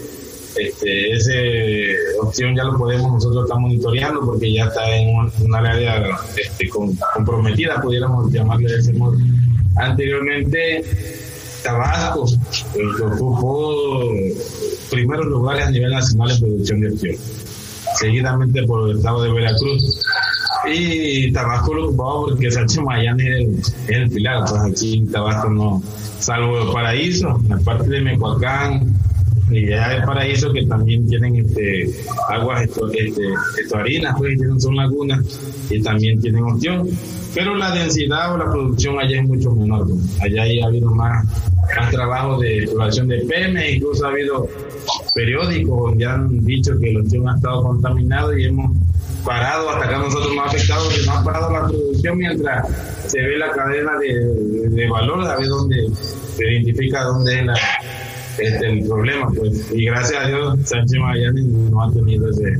este, opción ya lo podemos nosotros estar monitoreando porque ya está en un, área este, comprometida, pudiéramos llamarle de ese modo. Anteriormente, Tabasco pues, ocupó primeros lugares a nivel nacional en producción de opción, seguidamente por el estado de Veracruz. Y Tabasco lo ocupaba porque Sánchez Mayán es el, pilar, pues aquí Tabasco no, salvo el paraíso, la parte de Mecoacán, y ya es paraíso que también tienen este, aguas este, estuarinas, pues son lagunas y también tienen opción. Pero la densidad o la producción allá es mucho menor. Allá ha habido más más trabajo de exploración de PM, incluso ha habido periódicos donde han dicho que los tíos han estado contaminados y hemos parado, hasta acá nosotros más afectados, que no ha parado la producción mientras se ve la cadena de, de valor, a ver dónde se identifica dónde es la, este, el problema, pues. Y gracias a Dios, Sánchez Magallanes no ha tenido ese,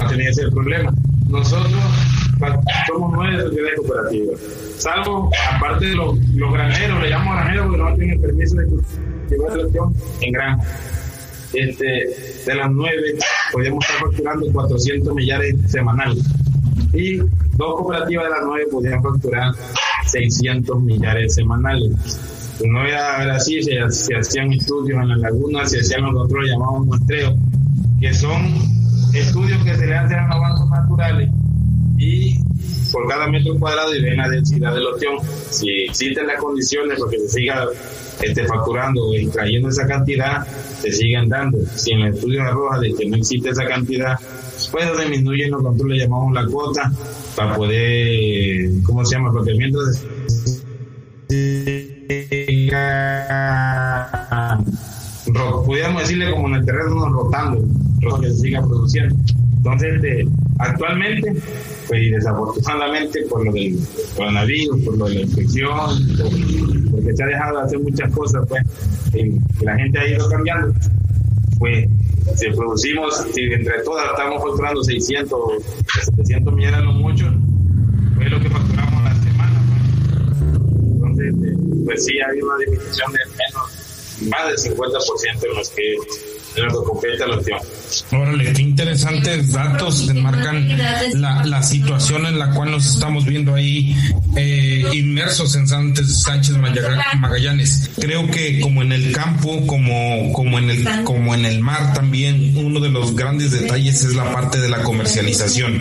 ha tenido ese problema. Nosotros somos nueve sociedades cooperativas, salvo, aparte de los, los granjeros, le llamo granjeros porque no tienen permiso de cultivar en granja. Este, de las nueve, podríamos estar facturando 400 millares semanales. Y dos cooperativas de las nueve podrían facturar 600 millares semanales no era, así, se, hacían estudios en la laguna, se hacían los controles llamados muestreos, que son estudios que se le hacen a los bancos naturales y por cada metro cuadrado y ven la densidad del ostión. Si existen las condiciones para que se siga este, facturando o extrayendo esa cantidad, se siguen dando. Si en el estudio arroja de que no existe esa cantidad, pues disminuyen los controles, llamamos la cuota, para poder, ¿cómo se llama? Porque mientras pudiéramos decirle como en el terreno rotando, que se siga produciendo. Entonces, actualmente, pues desafortunadamente por lo del coronavirus, por lo de la infección, porque se ha dejado de hacer muchas cosas, pues, la gente ha ido cambiando, pues si producimos, si entre todas estamos facturando 600, 700 millones, no mucho, pues sí hay una disminución de menos, más del 50% en los que lo que compete. Órale, qué interesantes datos enmarcan la, la situación en la cual nos estamos viendo ahí eh, inmersos en Sánchez, Sánchez Magallanes. Creo que como en el campo, como, como, en el, como en el mar también, uno de los grandes detalles es la parte de la comercialización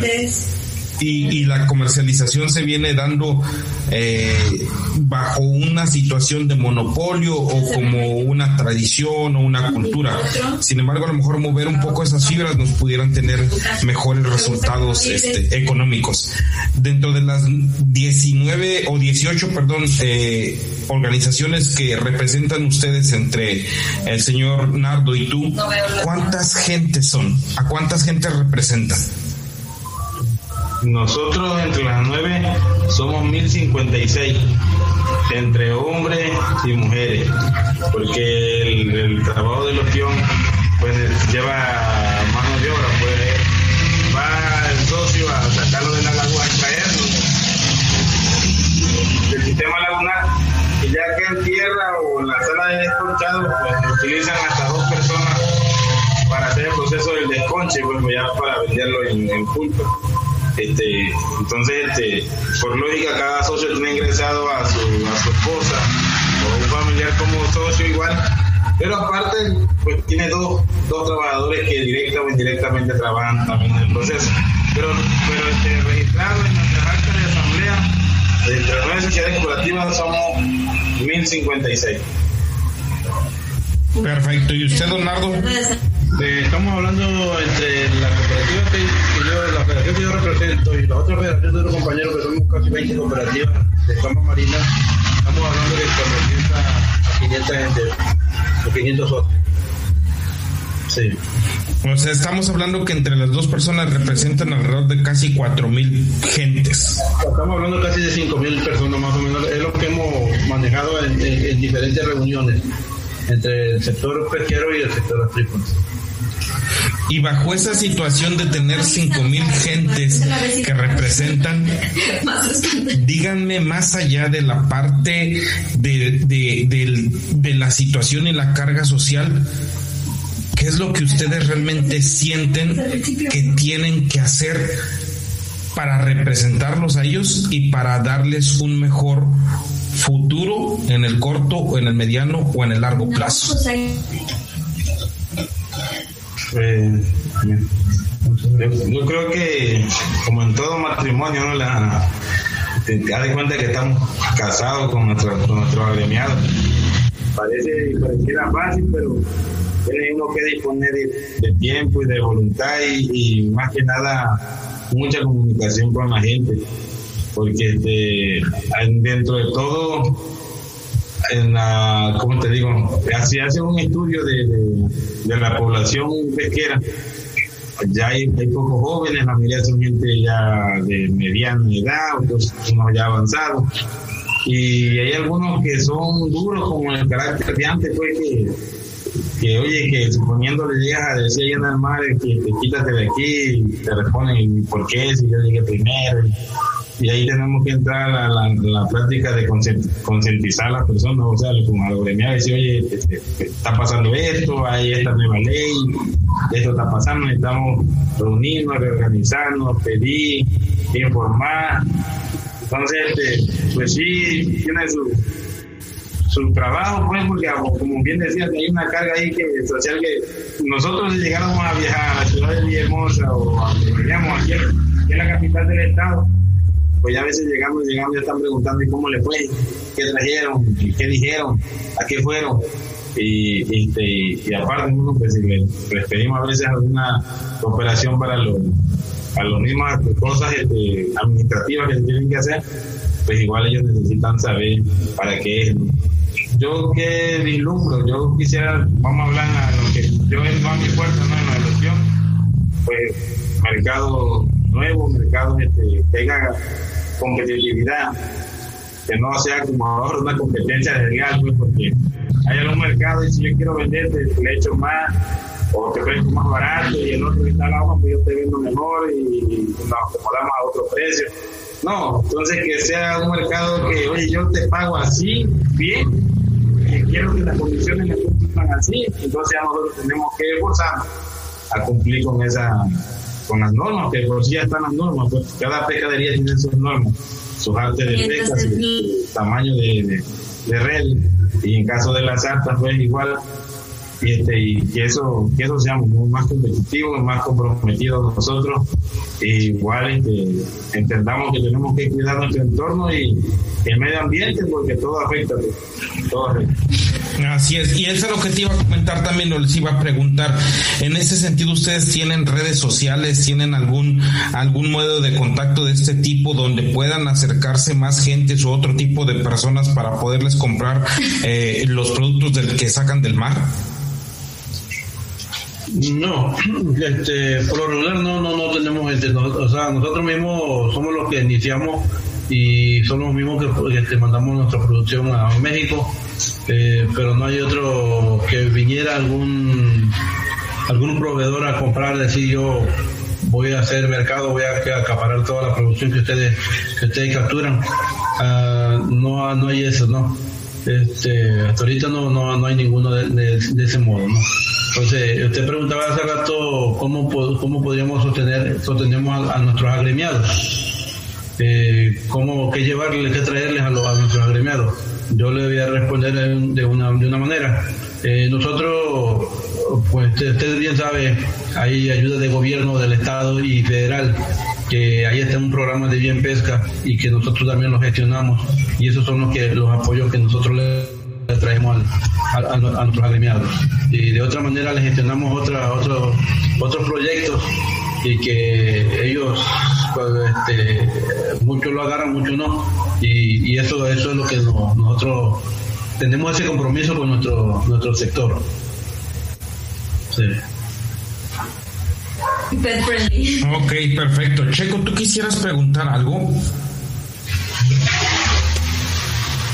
y, la comercialización se viene dando eh, bajo una situación de monopolio o como una tradición o una cultura. Sin embargo, a lo mejor mover un poco esas fibras nos pudieran tener mejores resultados este, económicos. Dentro de las 19 o 18, perdón, eh, organizaciones que representan ustedes entre el señor Nardo y tú, ¿cuántas gentes son? ¿A cuántas gentes representan? Nosotros entre las nueve somos 1056, entre hombres y mujeres, porque el, trabajo de los pues lleva mano de obra, pues va el socio a sacarlo de la laguna, extraerlo del sistema lagunar, y ya que en tierra o en la sala de desconchado, pues utilizan hasta dos personas para hacer el proceso del desconche, pues ya para venderlo en, en este, entonces, este, por lógica, cada socio tiene ingresado a su, a su esposa o un familiar como socio igual, pero aparte, pues tiene dos, dos trabajadores que directa o indirectamente trabajan también en el proceso. Pero, pero este, registrado en nuestra acta de asamblea, entre las nueve sociedades cooperativas somos 1056. Perfecto. ¿Y usted, Donardo? estamos hablando entre la cooperativa que, yo, la federación que yo represento y la otra federación de los compañeros que somos casi 20 cooperativas de Cama Marina, estamos hablando de 400 a 500 gente, o 500 socios. Sí. O sea, estamos hablando que entre las dos personas representan alrededor de casi 4.000 gentes. Estamos hablando casi de 5.000 personas más o menos. Es lo que hemos manejado en, en diferentes reuniones entre el sector pesquero y el sector agrícola. Y bajo esa situación de tener cinco mil gentes que representan, díganme más allá de la parte de, de la situación y la carga social, ¿qué es lo que ustedes realmente sienten que tienen que hacer para representarlos a ellos y para darles un mejor futuro en el corto o en el mediano o en el largo plazo? Yo creo que, como en todo matrimonio, ¿no? La, te, das cuenta que estamos casados con, nuestro, con nuestros agremiados. Parece, pareciera fácil, pero tiene uno que disponer de, tiempo y de voluntad y, más que nada mucha comunicación con la gente. Porque este, dentro de todo en la, ¿cómo te digo? Así hace un estudio de, de, la población pesquera. Ya hay, hay, pocos jóvenes, la mayoría son gente ya de mediana edad, otros unos ya avanzados. Y hay algunos que son duros como el carácter de antes, pues que que oye, que suponiendo le llegas a decir ahí en el mar que te quítate de aquí, te responden por qué, si yo llegué primero. Ahí tenemos que entrar a la, práctica de concientizar a las personas, o sea, como a los gremiados, decir, oye, este, está pasando esto, hay esta nueva ley, esto está pasando, necesitamos reunirnos, reorganizarnos, pedir, informar. Entonces, este, pues sí, tiene su, su trabajo, pues, porque como bien decías, hay una carga ahí que social que nosotros si llegáramos a viajar a la ciudad de Villahermosa o a, digamos, aquí, es la capital del estado, pues ya a veces llegamos, llegamos, ya están preguntando cómo le fue, qué trajeron, qué dijeron, a qué fueron. Y, este, y, aparte, uno, pues, si les pedimos a veces alguna cooperación para los, para las mismas cosas este, administrativas que se tienen que hacer, pues igual ellos necesitan saber para qué es yo que vislumbro, yo quisiera, vamos a hablar a lo que yo entro a mi puerta, ¿no? En la elección, pues mercado nuevo, mercado este, que tenga competitividad, que no sea como ahora una competencia real, pues porque hay algún mercado y si yo quiero venderte, le echo más o te presto más barato y el otro está la hoja, pues yo te vendo mejor y nos acomodamos a otro precio. No, entonces que sea un mercado que, oye, yo te pago así, bien, quiero que las condiciones me cumplan así, entonces ya nosotros tenemos que esforzarnos a cumplir con esa con las normas, que por sí ya están las normas, pues cada pescadería tiene sus normas, sus artes de pesca, su, tamaño de, de, red, y en caso de las altas, pues igual y, este, y que eso, que eso seamos más competitivos, más comprometidos nosotros, igual este, entendamos que tenemos que cuidar nuestro entorno y el medio ambiente porque todo afecta, todo afecta. Así es, y eso es lo que te iba a comentar también, lo les iba a preguntar. En ese sentido, ¿ustedes tienen redes sociales, tienen algún, algún modo de contacto de este tipo donde puedan acercarse más gente o otro tipo de personas para poderles comprar eh, los productos del, que sacan del mar? No, este, por lo regular no, no, no tenemos, este, o sea, nosotros mismos somos los que iniciamos y somos los mismos que mandamos nuestra producción a México, eh, pero no hay otro que viniera algún algún proveedor a comprar, decir yo voy a hacer mercado, voy a acaparar toda la producción que ustedes que ustedes capturan. Uh, no, no hay eso, ¿no? Este, hasta ahorita no, no, no hay ninguno de, ese modo, ¿no? Entonces, usted preguntaba hace rato cómo, cómo podríamos sostener sostenemos a, nuestros agremiados. Eh, cómo, qué llevarles, qué traerles a nuestros agremiados. Yo le voy a responder de una, de una manera. Eh, nosotros, pues usted, bien sabe, hay ayuda de gobierno, del Estado y federal, que ahí está un programa de bien pesca y que nosotros también lo gestionamos. Y esos son los, que, los apoyos que nosotros le traemos a, nuestros agremiados. Y de otra manera les gestionamos otra, otro, otros proyectos y que ellos pues, este, muchos lo agarran, muchos no. Y, eso, eso es lo que nosotros tenemos ese compromiso con nuestro, nuestro sector. Sí. Ok, perfecto. Checo, ¿tú quisieras preguntar algo?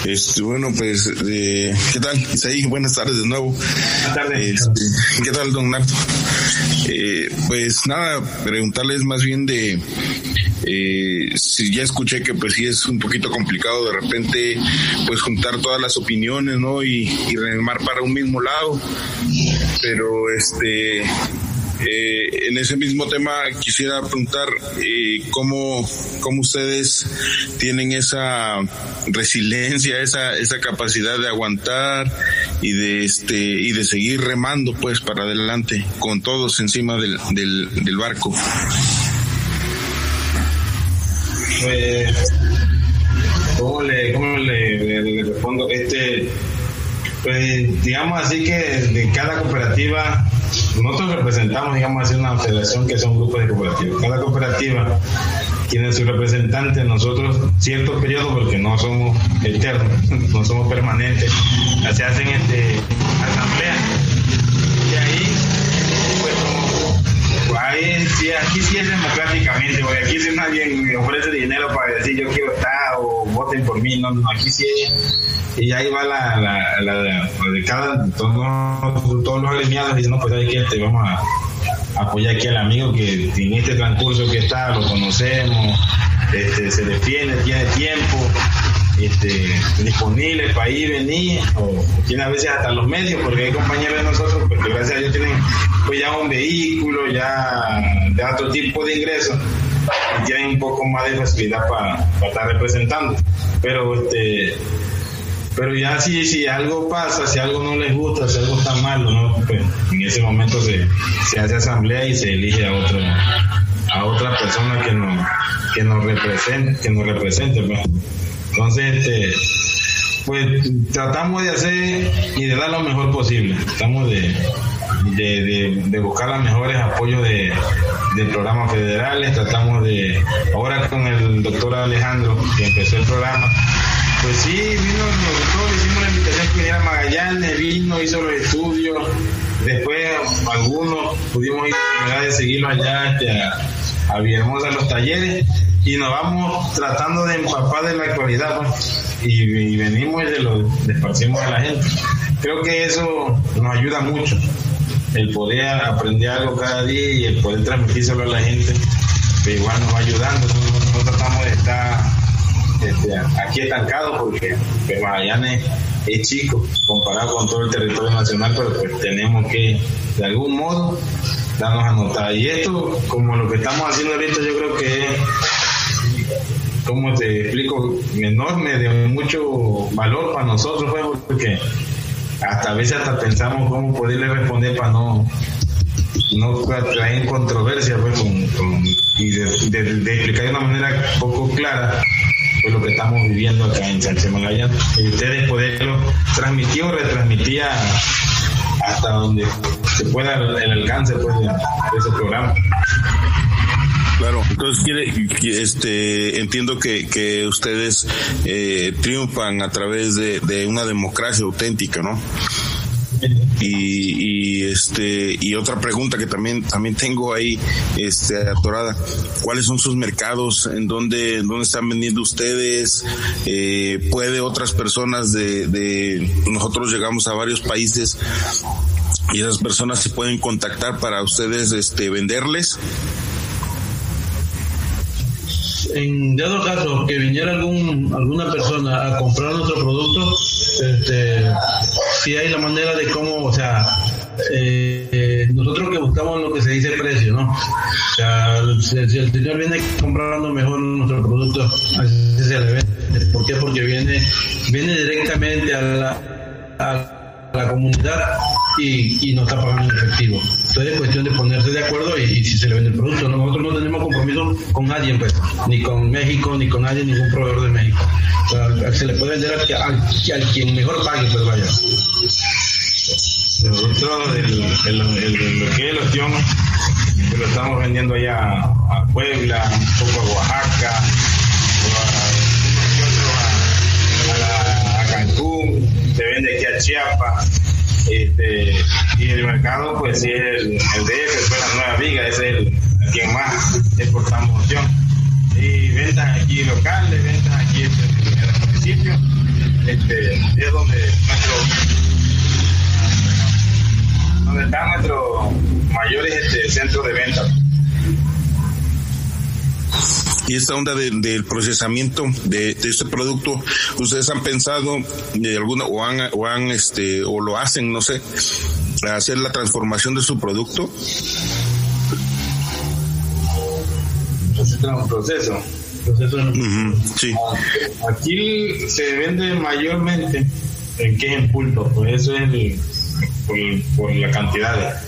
Este, bueno, pues, eh, ¿qué tal? Isaí, buenas tardes de nuevo. Buenas tardes. Este, ¿Qué tal, don Narto? Eh, pues nada, preguntarles más bien de, eh, si ya escuché que pues sí es un poquito complicado de repente pues juntar todas las opiniones, ¿no? Y, y remar para un mismo lado, pero este eh, en ese mismo tema quisiera preguntar eh, cómo, cómo ustedes tienen esa resiliencia, esa, esa capacidad de aguantar y de este y de seguir remando pues para adelante con todos encima del, del, del barco. Pues, ¿cómo le, cómo le, le respondo? Este, pues digamos así que de cada cooperativa nosotros representamos, digamos, así una federación que son grupos de cooperativas. Cada cooperativa tiene su representante, nosotros ciertos periodos, porque no somos eternos, no somos permanentes, se hacen este, asambleas. Y ahí, pues como, ahí, sí, aquí sí es democráticamente, porque aquí si nadie me ofrece dinero para decir yo quiero estar o voten por mí, no, no aquí sí y ahí va la, la, la, de cada, todos, todos los alineados diciendo, pues hay que este, vamos a apoyar aquí al amigo que en este transcurso que está lo conocemos, este, se defiende, tiene tiempo este, disponible para ir, venir, o, tiene a veces hasta los medios, porque hay compañeros de nosotros porque gracias a Dios tienen pues ya un vehículo, ya de otro tipo de ingresos tienen un poco más de facilidad para, estar representando. Pero este pero ya si, si algo pasa, si algo no les gusta, si algo está malo, ¿no? Pues en ese momento se, se hace asamblea y se elige a otro, a otra persona que nos, que nos represente, que nos represente, pues. Entonces, este, pues tratamos de hacer y de dar lo mejor posible. Tratamos de, de, de, buscar los mejores apoyos de, de, programas federales. Tratamos de, ahora con el doctor Alejandro, que empezó el programa, pues sí, vino el doctor, hicimos la invitación que viniera Magallanes, vino, hizo los estudios, después algunos pudimos ir a de seguirlo allá a, a los talleres y nos vamos tratando de empapar de la actualidad pues, y, venimos y lo esparcimos a la gente. Creo que eso nos ayuda mucho, el poder aprender algo cada día y el poder transmitírselo a la gente, que igual nos va ayudando, no tratamos de estar este, aquí estancado porque Magallanes es chico comparado con todo el territorio nacional, pero pues tenemos que de algún modo darnos a notar. Y esto, como lo que estamos haciendo ahorita, yo creo que es, como te explico, enorme, de mucho valor para nosotros, pues, porque hasta a veces hasta pensamos cómo poderle responder para no no traer controversia pues, y de, explicar de una manera poco clara lo que estamos viviendo acá en Sánchez Magallanes. Y ustedes poderlo transmitir o retransmitir hasta donde se pueda el alcance pues, de, ese programa. Claro, entonces quiere, este, entiendo que, que ustedes eh, triunfan a través de, de una democracia auténtica, ¿no? Y, y, este y otra pregunta que también también tengo ahí este atorada. Cuáles son sus mercados en dónde dónde están vendiendo ustedes eh, puede otras personas de, de nosotros llegamos a varios países y esas personas se pueden contactar para ustedes este venderles en dado caso que viniera algún alguna persona a comprar nuestro producto este, si hay la manera de cómo, o sea, eh, nosotros que buscamos lo que se dice precio, ¿no? O sea, si, el señor viene comprando mejor nuestro producto, así se le vende. ¿Por qué? Porque viene, viene directamente a la, la comunidad y, y no está pagando en efectivo. Entonces es cuestión de ponerse de acuerdo y, si se le vende el producto. Nosotros no tenemos compromiso con nadie, pues, ni con México, ni con nadie, ningún proveedor de México. Se le puede vender al, quien mejor pague, pues vaya. Nosotros, el, el, el, lo que es el lo estamos vendiendo allá a Puebla, un poco a Oaxaca, a, a, a Cancún, se vende aquí a Chiapas este, y el mercado, pues sí, es el, el DF, fue la nueva viga, es el quien más exportamos opción. Y ventas aquí locales, ventas aquí en el municipio, este, es donde nuestro donde están nuestros mayores este, centros de venta y esta onda del procesamiento de, este producto, ustedes han pensado de alguna o han o han este o lo hacen, no sé, hacer la transformación de su producto. Proceso. proceso sí. Aquí se vende mayormente en que es en pulpo, por eso es por, la cantidad.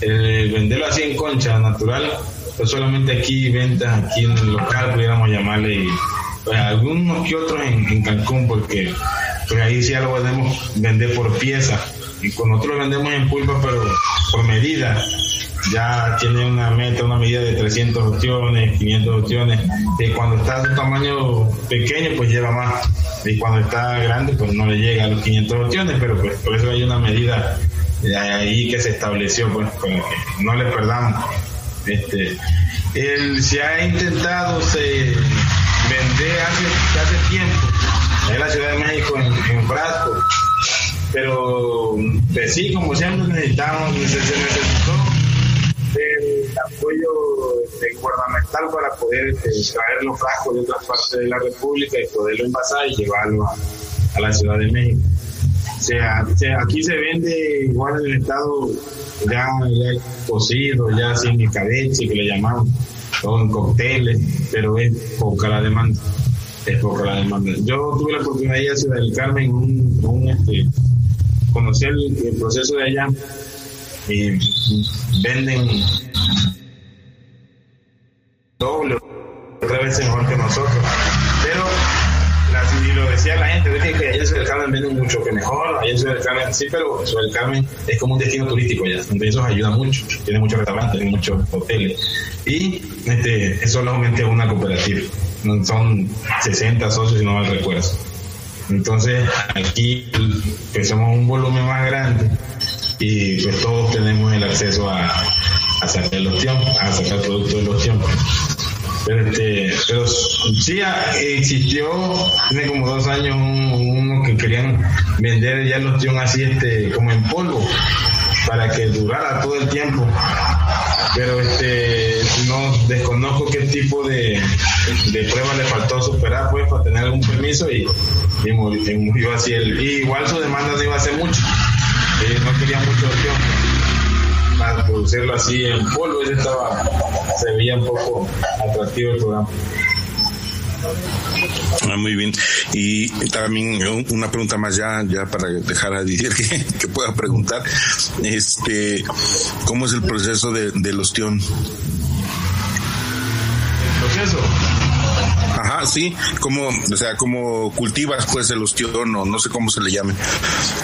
El venderlo así en concha natural pues solamente aquí ventas aquí en el local pudiéramos llamarle y pues algunos que otros en, Cancún porque pues ahí sí ya lo podemos vender por pieza. Y con nosotros vendemos en pulpa pero por medida. Ya tiene una meta, una medida de 300 opciones, 500 opciones, y cuando está de tamaño pequeño pues lleva más, y cuando está grande pues no le llega a los 500 opciones, pero pues por eso hay una medida ahí que se estableció, pues para que no le perdamos. Este, él se ha intentado se vender hace, hace tiempo en la Ciudad de México en, en pero pues sí, como siempre necesitamos, se necesitó el apoyo gubernamental para poder este, traer los frascos de otras partes de la República y poderlo envasar y llevarlo a, la Ciudad de México. O sea, aquí se vende igual en el estado ya, cocido, ya sin escabeche, que le llamamos, o en cócteles, pero es poca la demanda. Es poca la demanda. Yo tuve la oportunidad de ir a Ciudad del Carmen, un, un este, conocer el, proceso de allá y venden doble tres veces mejor que nosotros lo decía la gente que, que allá en Ciudad Carmen venden mucho que mejor allá en Ciudad Carmen sí pero Ciudad del Carmen es como un destino turístico allá donde eso ayuda mucho tiene muchos restaurantes tiene muchos hoteles y este es solamente una cooperativa son 60 socios si no mal recuerdo entonces aquí pues somos un volumen más grande y pues todos tenemos el acceso a, sacar el ostión, a sacar producto del ostión. Pero, este, pero sí existió, tiene como dos años, uno que querían vender ya el ostión así este, como en polvo, para que durara todo el tiempo. Pero este no desconozco qué tipo de, de prueba le faltó superar pues para tener algún permiso y, y, murió, así el y igual su demanda no iba a ser mucho eh, no quería mucho opción para producirlo así en polvo ese estaba se veía un poco atractivo el programa Ah, muy bien. Y también una pregunta más ya, ya para dejar a decir que, que, pueda preguntar. Este, ¿cómo es el proceso de, del ostión? ¿El proceso? Ajá, sí, como, o sea, como cultivas pues el ostión o no sé cómo se le llame.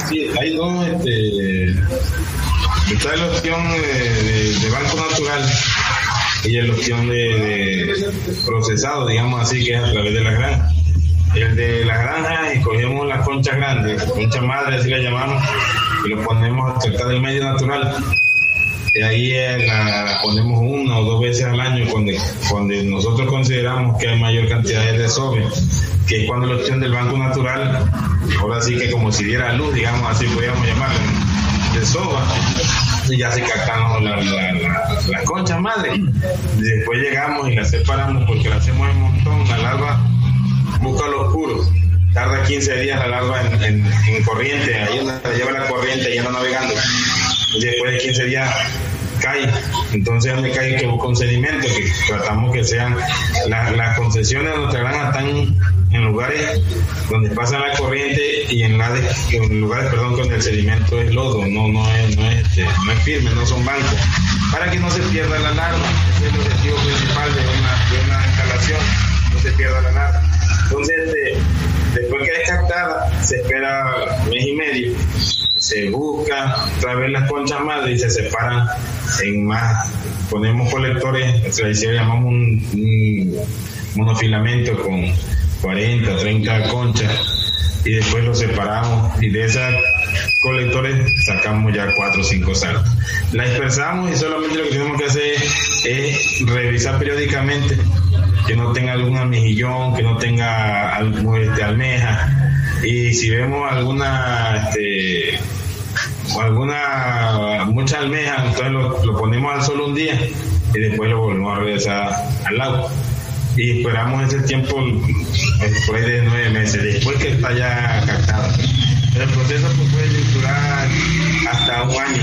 Sí, hay dos, este, está el ostión de, de Banco Natural y el opción de, procesado, digamos así, que es a través de la granja. El de la granja, escogemos las conchas grandes, conchas madres, así la llamamos, y lo ponemos cerca del medio natural. Y ahí eh, la, ponemos una o dos veces al año cuando, cuando nosotros consideramos que hay mayor cantidad de desove, que es cuando la opción del Banco Natural, ahora sí que como si diera luz, digamos así podríamos llamarlo, desova y ya se captamos las la, conchas madre. Después llegamos y las separamos porque la hacemos en montón. La larva busca lo oscuro. Tarda 15 días la larva en, en, corriente, ahí la lleva la corriente y anda navegando. Después de 15 días cae. Entonces, donde cae que busca un sedimento, que tratamos que sean las concesiones de nuestra granja están en lugares donde pasa la corriente y en, lugares perdón, donde el sedimento es lodo, no, no, es, este, no es firme, no son bancos, para que no se pierda la larva. Ese es el objetivo principal de una, de una instalación, no se pierda la larva. Entonces, este, después que es captada, se espera mes y medio, se busca otra vez las conchas madre y se separan en más. Ponemos colectores, tradicional llamamos un, un monofilamento con 40, 30 conchas y después los separamos y de esas colectores sacamos ya 4 o 5 salas. La dispersamos y solamente lo que tenemos que hacer es revisar periódicamente que no tenga algún almejillón, que no tenga este, almeja y si vemos alguna este, alguna mucha almeja entonces lo, ponemos al sol un día y después lo volvemos a regresar al agua y esperamos ese tiempo después de nueve meses, después que está ya captado. El proceso pues, puede durar hasta un año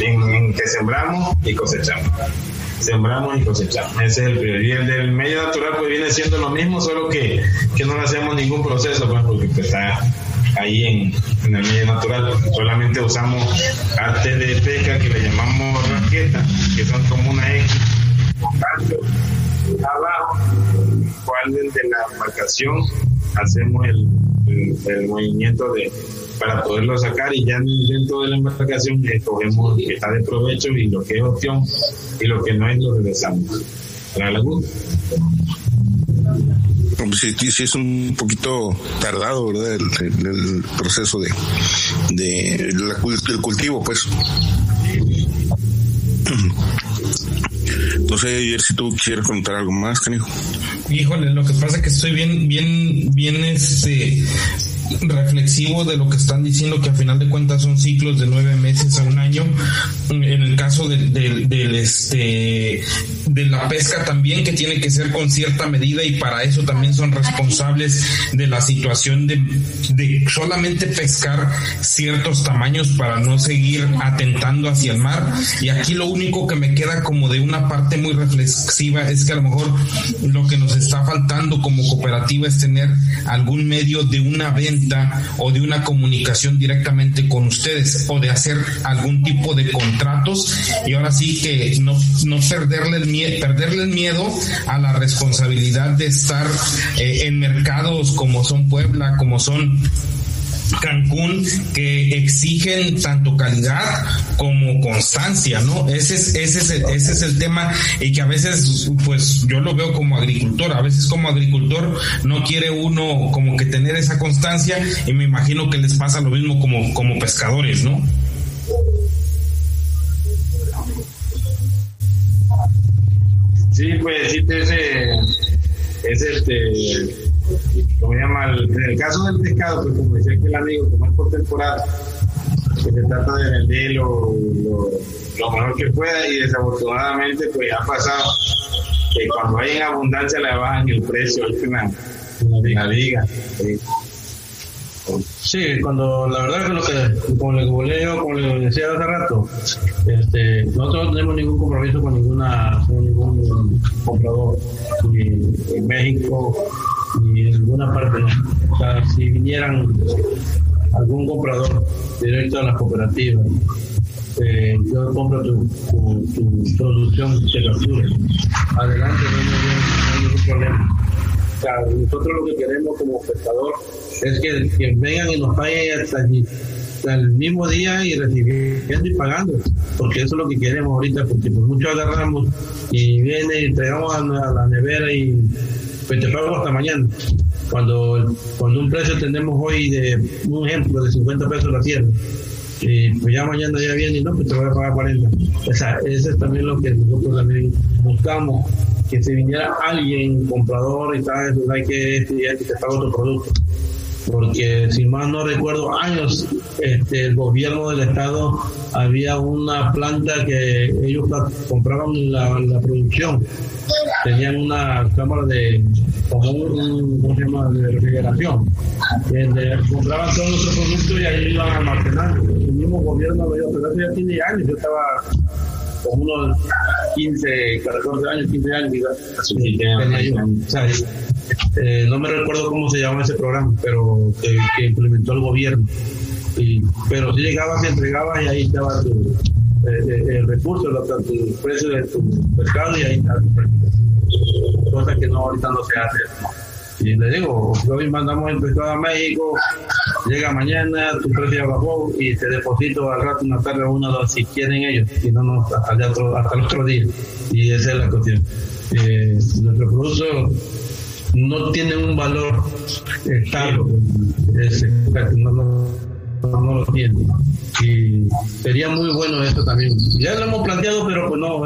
en, que sembramos y cosechamos. Sembramos y cosechamos. Ese es el periodo. Y el del medio natural pues viene siendo lo mismo, solo que, que no le hacemos ningún proceso, pues, porque pues, está ahí en, en, el medio natural. Solamente usamos artes de pesca que le llamamos raqueta, que son como una X, abajo, cual de la embarcación hacemos el, el, movimiento de para poderlo sacar y ya dentro de la embarcación escogemos lo que está de provecho y lo que es opción y lo que no es lo regresamos a la laguna. Sí, sí, es un poquito tardado, ¿verdad? El, proceso de, de del cultivo, pues. No sé, si tú quieres contar algo más, canijo. Híjole, lo que pasa es que estoy bien, bien, bien, este, reflexivo de lo que están diciendo que a final de cuentas son ciclos de nueve meses a un año. En el caso del, este de la pesca también que tiene que ser con cierta medida y para eso también son responsables de la situación de, de solamente pescar ciertos tamaños para no seguir atentando hacia el mar. Y aquí lo único que me queda como de una parte muy reflexiva es que a lo mejor lo que nos está faltando como cooperativa es tener algún medio de una venta o de una comunicación directamente con ustedes o de hacer algún tipo de contratos y ahora sí que no, no perderle, el miedo, a la responsabilidad de estar eh, en mercados como son Puebla, como son Cancún que exigen tanto calidad como constancia, ¿no? Ese es, ese es, el, tema y que a veces, pues yo lo veo como agricultor, a veces como agricultor no quiere uno como que tener esa constancia y me imagino que les pasa lo mismo como, como pescadores, ¿no? Sí, pues sí, ese, es este como llama, en el caso del pescado, pues como decía el amigo, como es por temporada, que se trata de vender lo, lo, mejor que pueda y desafortunadamente pues ha pasado que cuando hay en abundancia le bajan el precio en la, liga. Sí, cuando la verdad que lo que, como le, como le decía hace rato, este, nosotros no tenemos ningún compromiso con ninguna, con ningún comprador, en México, ni en ninguna parte. O sea, si vinieran algún comprador directo a la cooperativa, eh, yo compro tu, tu, producción de captura. Adelante, no hay ningún problema. O sea, nosotros lo que queremos como pescador es que, vengan y nos paguen hasta, el mismo día y recibiendo y pagando, porque eso es lo que queremos ahorita, porque por mucho agarramos y viene y entregamos a, la nevera y pues te pago hasta mañana. Cuando, cuando un precio tenemos hoy de un ejemplo de 50 pesos la tierra, y pues ya mañana ya viene y no, pues te voy a pagar 40. O sea, eso es también lo que nosotros también buscamos, que si viniera alguien comprador y tal, pues hay que, que te paga otro producto porque si mal no recuerdo años este, el gobierno del estado había una planta que ellos compraban la, la producción. Tenían una cámara de como un, ¿cómo se llama? de refrigeración. Donde compraban todos nuestros productos y ahí iban almacenando. El mismo gobierno lo iba pero eso ya tiene años. Yo estaba como unos 15, 14 años, 15 años, eh, no me recuerdo cómo se llama ese programa, pero que, implementó el gobierno. Y, pero si llegabas entregabas y ahí estaba tu, eh, eh, el recurso, el precio de tu pescado y ahí está Cosa que no, ahorita no se hace. Y le digo, hoy mandamos el pescado a México, llega mañana, tu precio bajó y te deposito al rato, una tarde o una dos, si quieren ellos, si no, no hasta, el otro, hasta el otro día. Y esa es la cuestión. Eh, nuestro producto no tiene un valor estable, no, lo tiene. Y sería muy bueno esto también. Ya lo hemos planteado, pero pues no,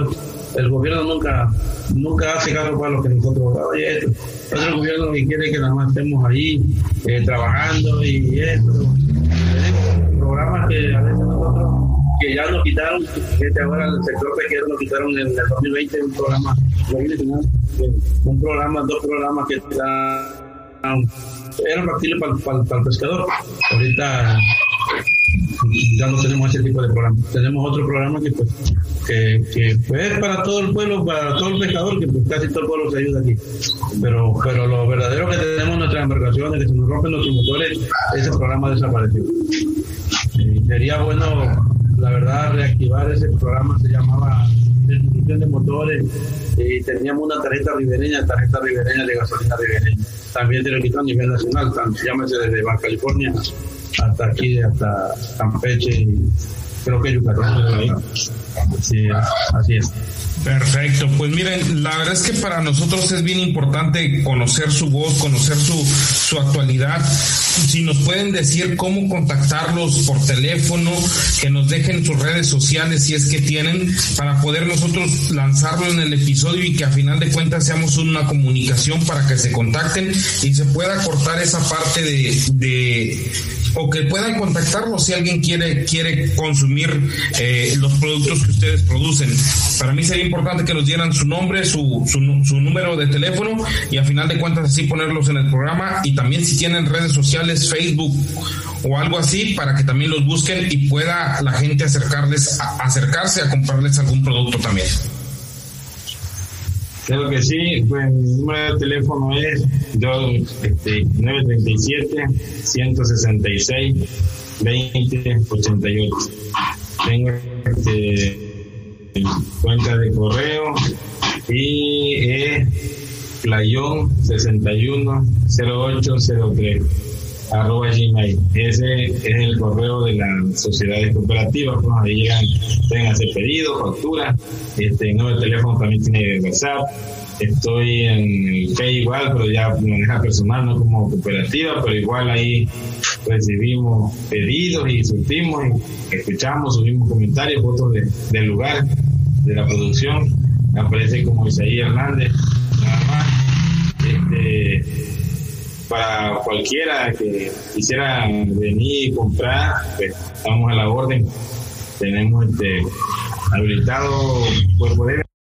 el gobierno nunca nunca hace caso para lo que nosotros, oye, esto, otro gobierno que quiere que nada más estemos ahí eh, trabajando y eso. Programas que a veces nosotros, que ya nos quitaron, que ahora el sector pesquero nos quitaron en el 2020 un programa, un programa, dos programas que eran, eran factibles para, para el pescador. Ahorita ya no tenemos ese tipo de programa. Tenemos otro programa que pues que, que es para todo el pueblo, para todo el pescador, que pues casi todo el pueblo se ayuda aquí. Pero, pero lo verdadero que tenemos nuestras embarcaciones, que se nos rompen los motores, ese programa desapareció. sería bueno, la verdad, reactivar ese programa, se llamaba de motores y teníamos una tarjeta ribereña, tarjeta ribereña de gasolina ribereña. También te lo a nivel nacional, llámese desde Baja California hasta aquí, hasta Campeche y creo que Yucatán. Sí, así es. Perfecto, pues miren, la verdad es que para nosotros es bien importante conocer su voz, conocer su, su actualidad. Si nos pueden decir cómo contactarlos por teléfono, que nos dejen sus redes sociales si es que tienen, para poder nosotros lanzarlo en el episodio y que a final de cuentas seamos una comunicación para que se contacten y se pueda cortar esa parte de, de o que puedan contactarlos si alguien quiere, quiere consumir eh, los productos que ustedes producen. Para mí sería importante que nos dieran su nombre, su, su, número de teléfono y a final de cuentas así ponerlos en el programa y también si tienen redes sociales, Facebook o algo así para que también los busquen y pueda la gente acercarles, acercarse a comprarles algún producto también. Claro que sí, pues mi número de teléfono es 937-166-2088. Tengo este, cuenta de correo y es playón 610803 arroba gmail. Ese es el correo de las sociedades cooperativas, ahí llegan, pueden hacer pedidos, facturas, este el teléfono también tiene WhatsApp, estoy en el Fe igual, pero ya maneja personal, no como cooperativa, pero igual ahí recibimos pedidos y surtimos, y escuchamos, subimos comentarios, fotos del lugar, de la producción, aparece como Isaías Hernández, nada más. Este, para cualquiera que quisiera venir y comprar, pues, estamos a la orden. Tenemos este habilitado por poder